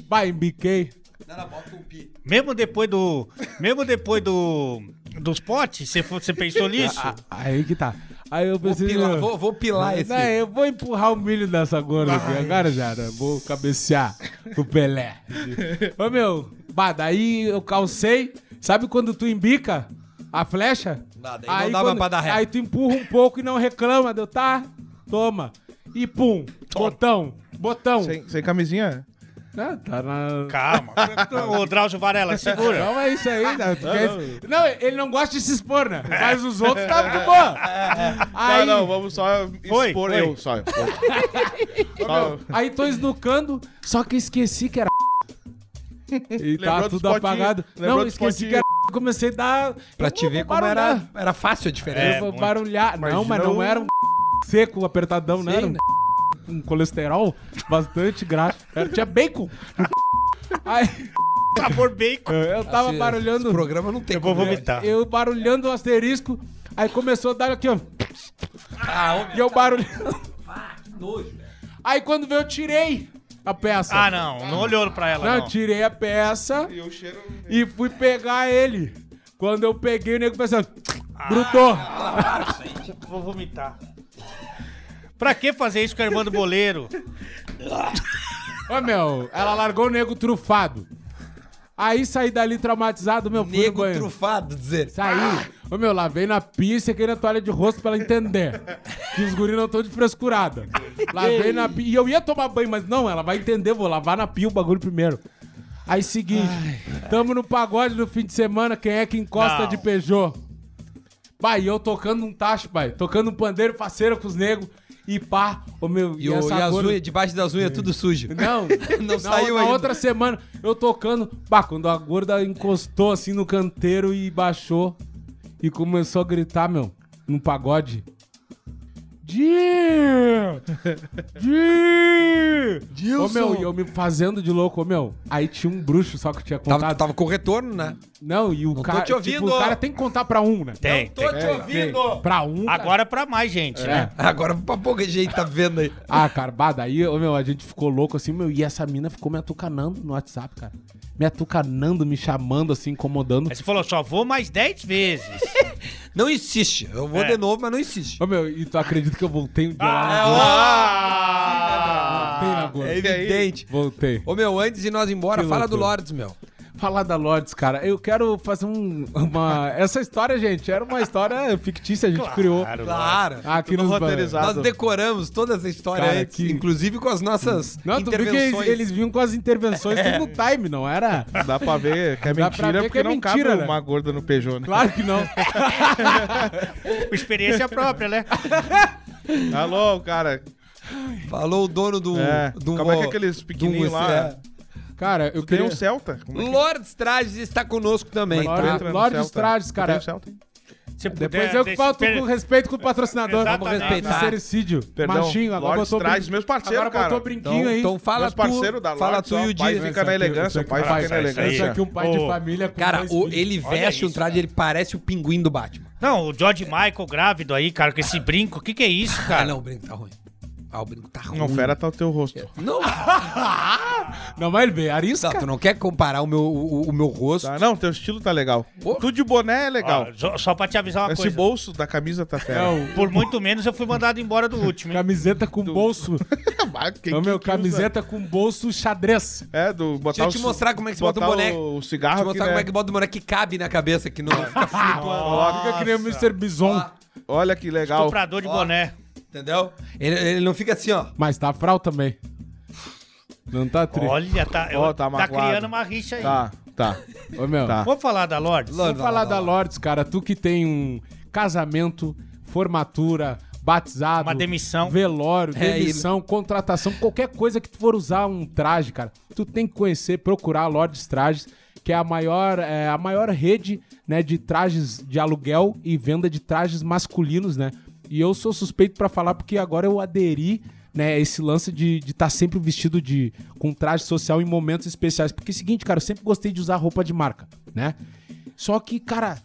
Vai, embiquei. Mesmo depois do. Mesmo depois do. Dos potes, você, pensou nisso? Ah, Aí que tá. Aí eu Vou pensei. pilar, meu, vou, vou pilar esse. Não, eu vou empurrar o milho dessa gorda aqui. Agora já, né? Vou cabecear o Pelé. Ô meu, bah, daí eu calcei. Sabe quando tu embica a flecha? Não, daí não dava pra dar ré. Aí tu empurra um pouco e não reclama. Deu, tá? Toma. E pum, botão, botão. Sem, sem camisinha? Ah, tá na... Calma. Ô, Drauzio Varela, segura. Calma é isso aí, né? Quer- Não, ele não gosta de se expor, né? Mas os outros tá de boa. Aí, Não, não, vamos só expor foi. eu só. Só- aí tô esnucando, só que esqueci que era. E tá tudo apagado. lembrou Não, esqueci que era. Comecei a dar. Pra eu te ver como barulhar. era, era fácil a diferença. É, Eu barulhar. Não, mas não era um seco, apertadão, não Sim, era um, né? Um colesterol bastante graxo. Era, tinha bacon. Aí Sabor bacon. eu tava Esse- barulhando. Esse programa não tem Eu vou como- vomitar. Eu barulhando o asterisco. Aí começou a dar aqui, ó. Ah, E eu barulhando. que nojo, velho. Aí quando veio, eu tirei a peça. Ah, não. Não olhou pra ela, Não, não. eu tirei a peça E o cheiro... e fui pegar ele. Quando eu peguei, o nego pensou, grudou. Vou vomitar. Pra que fazer isso com a irmã do boleiro? Ô, meu, ela largou o nego trufado. Aí saí dali traumatizado, meu, no Nego trufado, dizer. Saí. Ô, meu, lavei na pia e sequei na toalha de rosto pra ela entender. Que os guris não estão de frescurada. Lavei na pia. E eu ia tomar banho, mas não, ela vai entender, vou lavar na pia o bagulho primeiro. Aí, seguinte, tamo no pagode no fim de semana, quem é que encosta Não. de Peugeot? Pai, eu tocando um tacho, pai. Tocando um pandeiro faceira com os negros. E pá, ô meu, E, o, essa e as unhas, debaixo das unhas, tudo sujo. não, Não na, saiu na ainda. outra semana, eu tocando. Bah, quando a gorda encostou assim no canteiro e baixou e começou a gritar, meu, no pagode. Dir! Dir! Ô, meu, e eu me fazendo de louco, ô, meu. Aí tinha um bruxo só que eu tinha contado. Tava, tava com retorno, né? Não, e o tô cara. te ouvindo. Tipo, o cara tem que contar pra um, né? Tem, tem. te ouvindo. Pra um. cara. Agora pra mais gente, É. né? Agora pra pouca gente tá vendo aí. Ah, cara, bah, daí, ô, meu, a gente ficou louco assim, meu, e essa mina ficou me atucanando no WhatsApp, cara. Me atucanando, me chamando, assim, incomodando. Aí você falou, só vou mais 10 vezes. Não insiste. Eu vou É. de novo, mas não insiste. Ô, meu, e tu acredita que eu voltei um dia Ah, lá Ah! Voltei na gorda. É evidente. Voltei. Ô, meu, antes de nós ir embora, Que fala do loucura. Lords, meu. Falar da Lords, cara, eu quero fazer um, uma... Essa história, gente, era uma história fictícia, a gente criou. Claro. Aqui Tudo nos roteirizado. Nós decoramos toda essa história Cara, antes, que- inclusive com as nossas Não, tu viu que eles, intervenções. eles vinham com as intervenções tudo no time, não era? Dá pra ver que é Dá mentira, porque é não mentira, cabe né? uma gorda no Peugeot, né? Claro que não. Experiência própria, né? Alô, cara. Falou o dono do... É, do como é que é aqueles pequenininhos lá? É. Cara, eu Tem queria... um Celta? Como é que- Lords Trajes está conosco também, é que tá? entra no Celta? Tu cara. tem o Celta, hein? Se puder, Depois eu que deixa- falto per- com respeito com o patrocinador. Exatamente. Vamos respeitar. Sincericídio. Perdão, Machinho, agora Lordes botou... Brin- meus parceiros, Agora cara. botou brinquinho Então, aí. então fala Meus tu, parceiros da fala tu e o pai Di. fica na elegância, o pai fica na isso elegância. Aqui, um pai de Ô, família com Cara, dois o- filhos. ele Olha veste um isso, traje, cara. ele parece o pinguim do Batman. Não, o George Michael grávido aí, cara, com esse brinco. O que que é isso, Ah, cara? não, o brinco tá ruim. Ah, o brinco tá ruim. Não, fera tá o teu rosto. Não, Não, mas ele veio arisca. não, tu não quer comparar o meu, o, o meu rosto. Tá, não, teu estilo tá legal. Pô. Tu de boné é legal. Ó, só, só pra te avisar uma Esse coisa. bolso da camisa tá fera. É, o Por muito menos eu fui mandado embora do último, hein? camiseta com bolso. Ah, quem É o meu que- que usa? camiseta com bolso xadrez. É, do botar Deixa eu te mostrar como é que você bota o botar boneco. O Deixa cigarro eu mostrar aqui, como né? é que bota o boneco que cabe na cabeça, que não fica flutuando. Fica que nem o Mr. Bison. Olha que legal. Comprador de boné. Entendeu? Ele, ele não fica assim, ó. Mas tá fral também. Não tá tri. Olha, tá, Ó, eu- tá tá, magoado. criando uma rixa aí. Tá, tá. Ô, meu. Tá. Vamos falar da Lords? Vamos falar da Lords, cara. Tu que tem um casamento, formatura, batizado, Uma demissão. velório, É, demissão, contratação, qualquer coisa que tu for usar um traje, cara, tu tem que conhecer, procurar a Lords Trajes, que é a maior, é, a maior rede né, de trajes de aluguel e venda de trajes masculinos, né? E eu sou suspeito pra falar porque agora eu aderi né, esse lance de estar sempre vestido de com traje social em momentos especiais. Porque é o seguinte, cara, eu sempre gostei de usar roupa de marca, né? Só que, cara,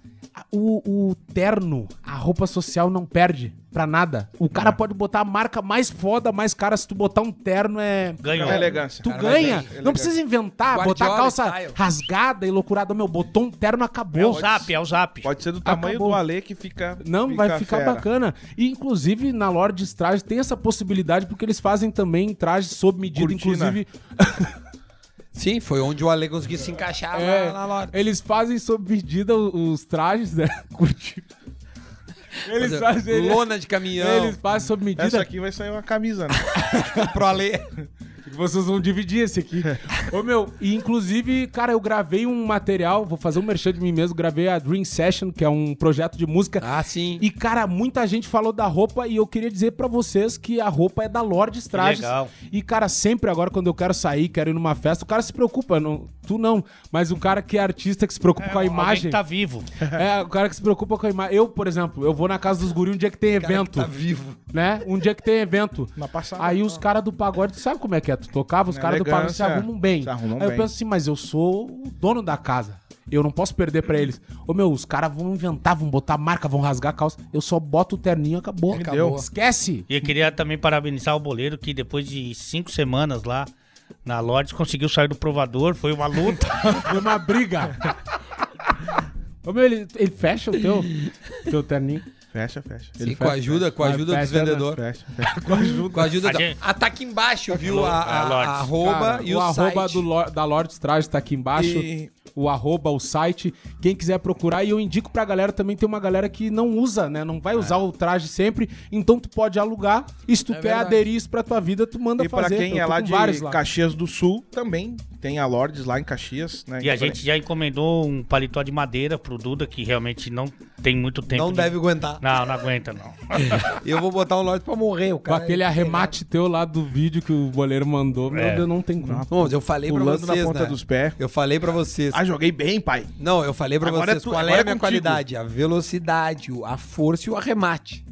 o, o terno, a roupa social não perde pra nada. O cara pode botar a marca mais foda, mais cara. Se tu botar um terno, é. Ganhou. É elegância. Tu Cara, ganha. mas é não elegante. precisa inventar, botar Guardiola a calça style. rasgada e loucurada. Meu, botou um terno, É acabou. o zap, é o zap. Pode ser do tamanho Acabou. do Ale que fica. Não, vai ficar fera. bacana. E, inclusive, na Lords Trajes tem essa possibilidade, porque eles fazem também trajes sob medida, Cortina. inclusive. Sim, foi onde o Ale conseguiu se encaixar É, na, na loja. eles fazem sob medida os, os trajes, né? Curtido. Eles fazem. Lona de caminhão. Eles fazem sob medida. Essa aqui vai sair uma camisa, né? pro Ale. Vocês vão dividir esse aqui. Ô, meu, e inclusive, cara, eu gravei um material, vou fazer um merchan de mim mesmo, gravei a Dream Session, que é um projeto de música. Ah, sim. E, cara, muita gente falou da roupa e eu queria dizer pra vocês que a roupa é da Lordes Trajes. legal. E, cara, sempre agora quando eu quero sair, quero ir numa festa, o cara se preocupa, não, tu não, mas o cara que é artista, que se preocupa com a imagem. tá vivo. É, o cara que se preocupa com a imagem. Eu, por exemplo, eu vou na casa dos guri um dia que tem evento, tá vivo. né? Um dia que tem evento. Na passada. Aí os caras do pagode, tu sabe como é que é? Tu tocava, os caras do pagode se arrumam bem. se arrumam Aí eu bem. penso assim, mas eu sou o dono da casa. Eu não posso perder pra eles. Ô meu, os caras vão inventar, vão botar marca, vão rasgar a calça. Eu só boto o terninho, acabou. Me acabou. deu. Esquece. E eu queria também parabenizar o boleiro que depois de cinco semanas lá na Lords conseguiu sair do provador. Foi uma luta. Foi uma briga. Ô meu, ele, ele fecha o teu, teu terninho. Fecha, fecha. Sim, com a ajuda, com a ajuda dos fecha, né? vendedores. Fecha, fecha. Com a ajuda. Com a ajuda A da... gente- Ah, tá aqui embaixo, viu? A, a, É, Lords. a arroba Cara, e o, o, arroba site. do, da Lords Trajes tá aqui embaixo. E- O arroba, o site. Quem quiser procurar. E eu indico pra galera também, tem uma galera que não usa, né? Não vai usar o traje sempre. Então tu pode alugar. E se tu É quer verdade. aderir isso pra tua vida, tu manda E pra fazer. quem Eu é tô lá de vários lá. Caxias do Sul, também tem a Lordes lá em Caxias, né? E a gente já encomendou um paletó de madeira pro Duda, que realmente não tem muito tempo. Não de- deve aguentar. Não, não aguenta, não. Eu vou botar um Lorde pra morrer, o Com cara. aquele arremate teu lá do vídeo que o boleiro mandou. Meu É. Deus, não tem como. Bom, eu falei pra Pulando vocês, na ponta né? dos pés. Eu falei pra vocês. Ah, joguei bem, pai. Não, eu falei pra Agora é vocês tu- qual é é a minha contigo. qualidade. A velocidade, o- a força e o arremate.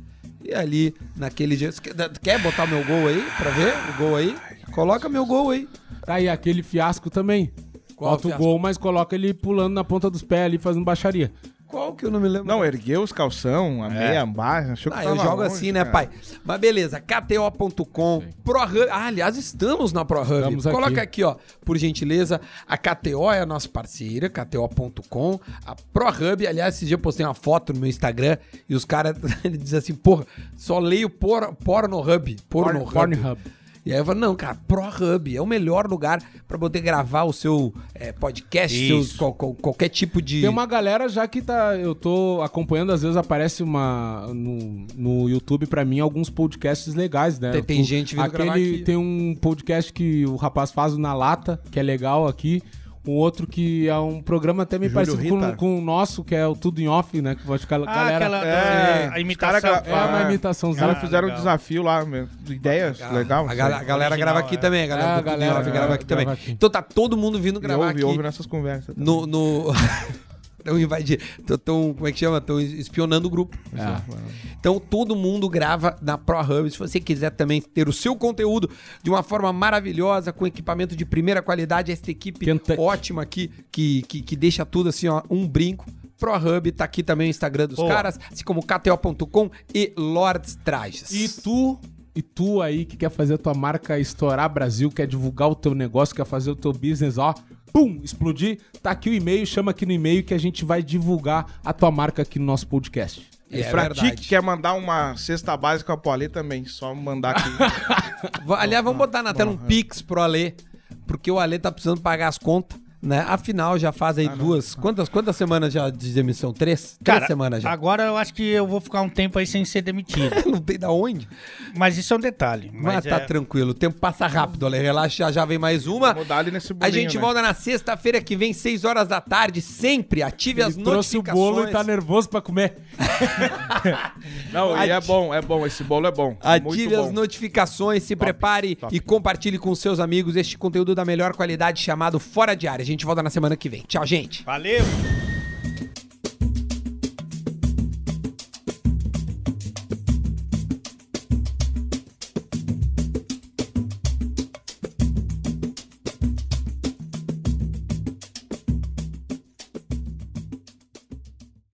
E ali, naquele jeito... Quer- Quer botar meu gol aí, pra ver o gol aí? Coloca meu gol aí. Tá aí, aquele fiasco também. Qual Bota o fiasco? gol, mas coloca ele pulando na ponta dos pés ali, fazendo baixaria. Qual que eu não me lembro? Não, ergueu os calção, a meia, baixa. Achou que Ah, eu jogo longe, assim, né, cara. pai? Mas beleza, KTO.com, ProHub. Ah, aliás, estamos na ProHub. Coloca aqui, ó, por gentileza. A KTO é a nossa parceira, KTO.com. A ProHub, aliás, esse dia eu postei uma foto no meu Instagram e os caras dizem assim, porra, só leio por, Pornohub. Pornohub. Pornhub. E aí eu falo, não, cara, ProHub é o melhor lugar pra poder gravar o seu é, podcast, seus, qual- qual- qualquer tipo de... Tem uma galera já que tá. Eu tô acompanhando, às vezes aparece uma. No, no YouTube pra mim alguns podcasts legais, né? Tem- tem Tu- gente vindo aquele, gravar aqui. Tem um podcast que o rapaz faz na lata, que é legal aqui. Um outro que é um programa até meio Júlio parecido com, com o nosso, que é o Tudo em Off, né? Que pode ficar. Ah, galera, aquela É, a os imitação. cara É uma Ah, imitação. Os caras Ah, fizeram um legal. desafio lá, meu, de ideias, legal. A, gal- a galera Original, grava aqui é. também, a galera É, do a galera galera grava grava aqui também. aqui. Então tá todo mundo vindo gravar ouve, aqui ouve nessas conversas. também. no... no... Estão invadindo, tão, como é que chama? Estão espionando o grupo. É. Então todo mundo grava na ProHub. Se você quiser também ter o seu conteúdo de uma forma maravilhosa, com equipamento de primeira qualidade, essa equipe Kentucky. ótima aqui, que, que, que deixa tudo assim, ó, um brinco. ProHub, tá aqui também o Instagram dos Boa. caras, assim como KTO.com e Lords Trajes. E tu, e tu aí que quer fazer a tua marca estourar Brasil, quer divulgar o teu negócio, quer fazer o teu business, ó, pum, explodir, tá aqui o e-mail, chama aqui no e-mail que a gente vai divulgar a tua marca aqui no nosso podcast. É E pra verdade. ti que quer mandar uma cesta básica pro Ale também, só mandar aqui. Aliás, vamos botar na tela um Pix pro Alê, porque o Alê tá precisando pagar as contas. Né? Afinal, já faz aí duas. Quantas, quantas semanas já de demissão? Três? Cara, Três semanas já. agora eu acho que eu vou ficar um tempo aí sem ser demitido. Não tem da onde. Mas isso é um detalhe. Mas, Mas, tá é- tranquilo. O tempo passa rápido, Ale. Relaxa, já, já vem mais uma. Dar ali nesse A bolinho, gente né? volta na sexta-feira que vem, 6 horas da tarde. Sempre ative as Ele trouxe o bolo e tá nervoso pra comer. Não, e é bom, é bom. Esse bolo é bom. Ative Muito as bom. notificações, se prepare top. e compartilhe com seus amigos este conteúdo da melhor qualidade chamado Fora de Área. Gente volta na semana que vem. Tchau, gente. Valeu!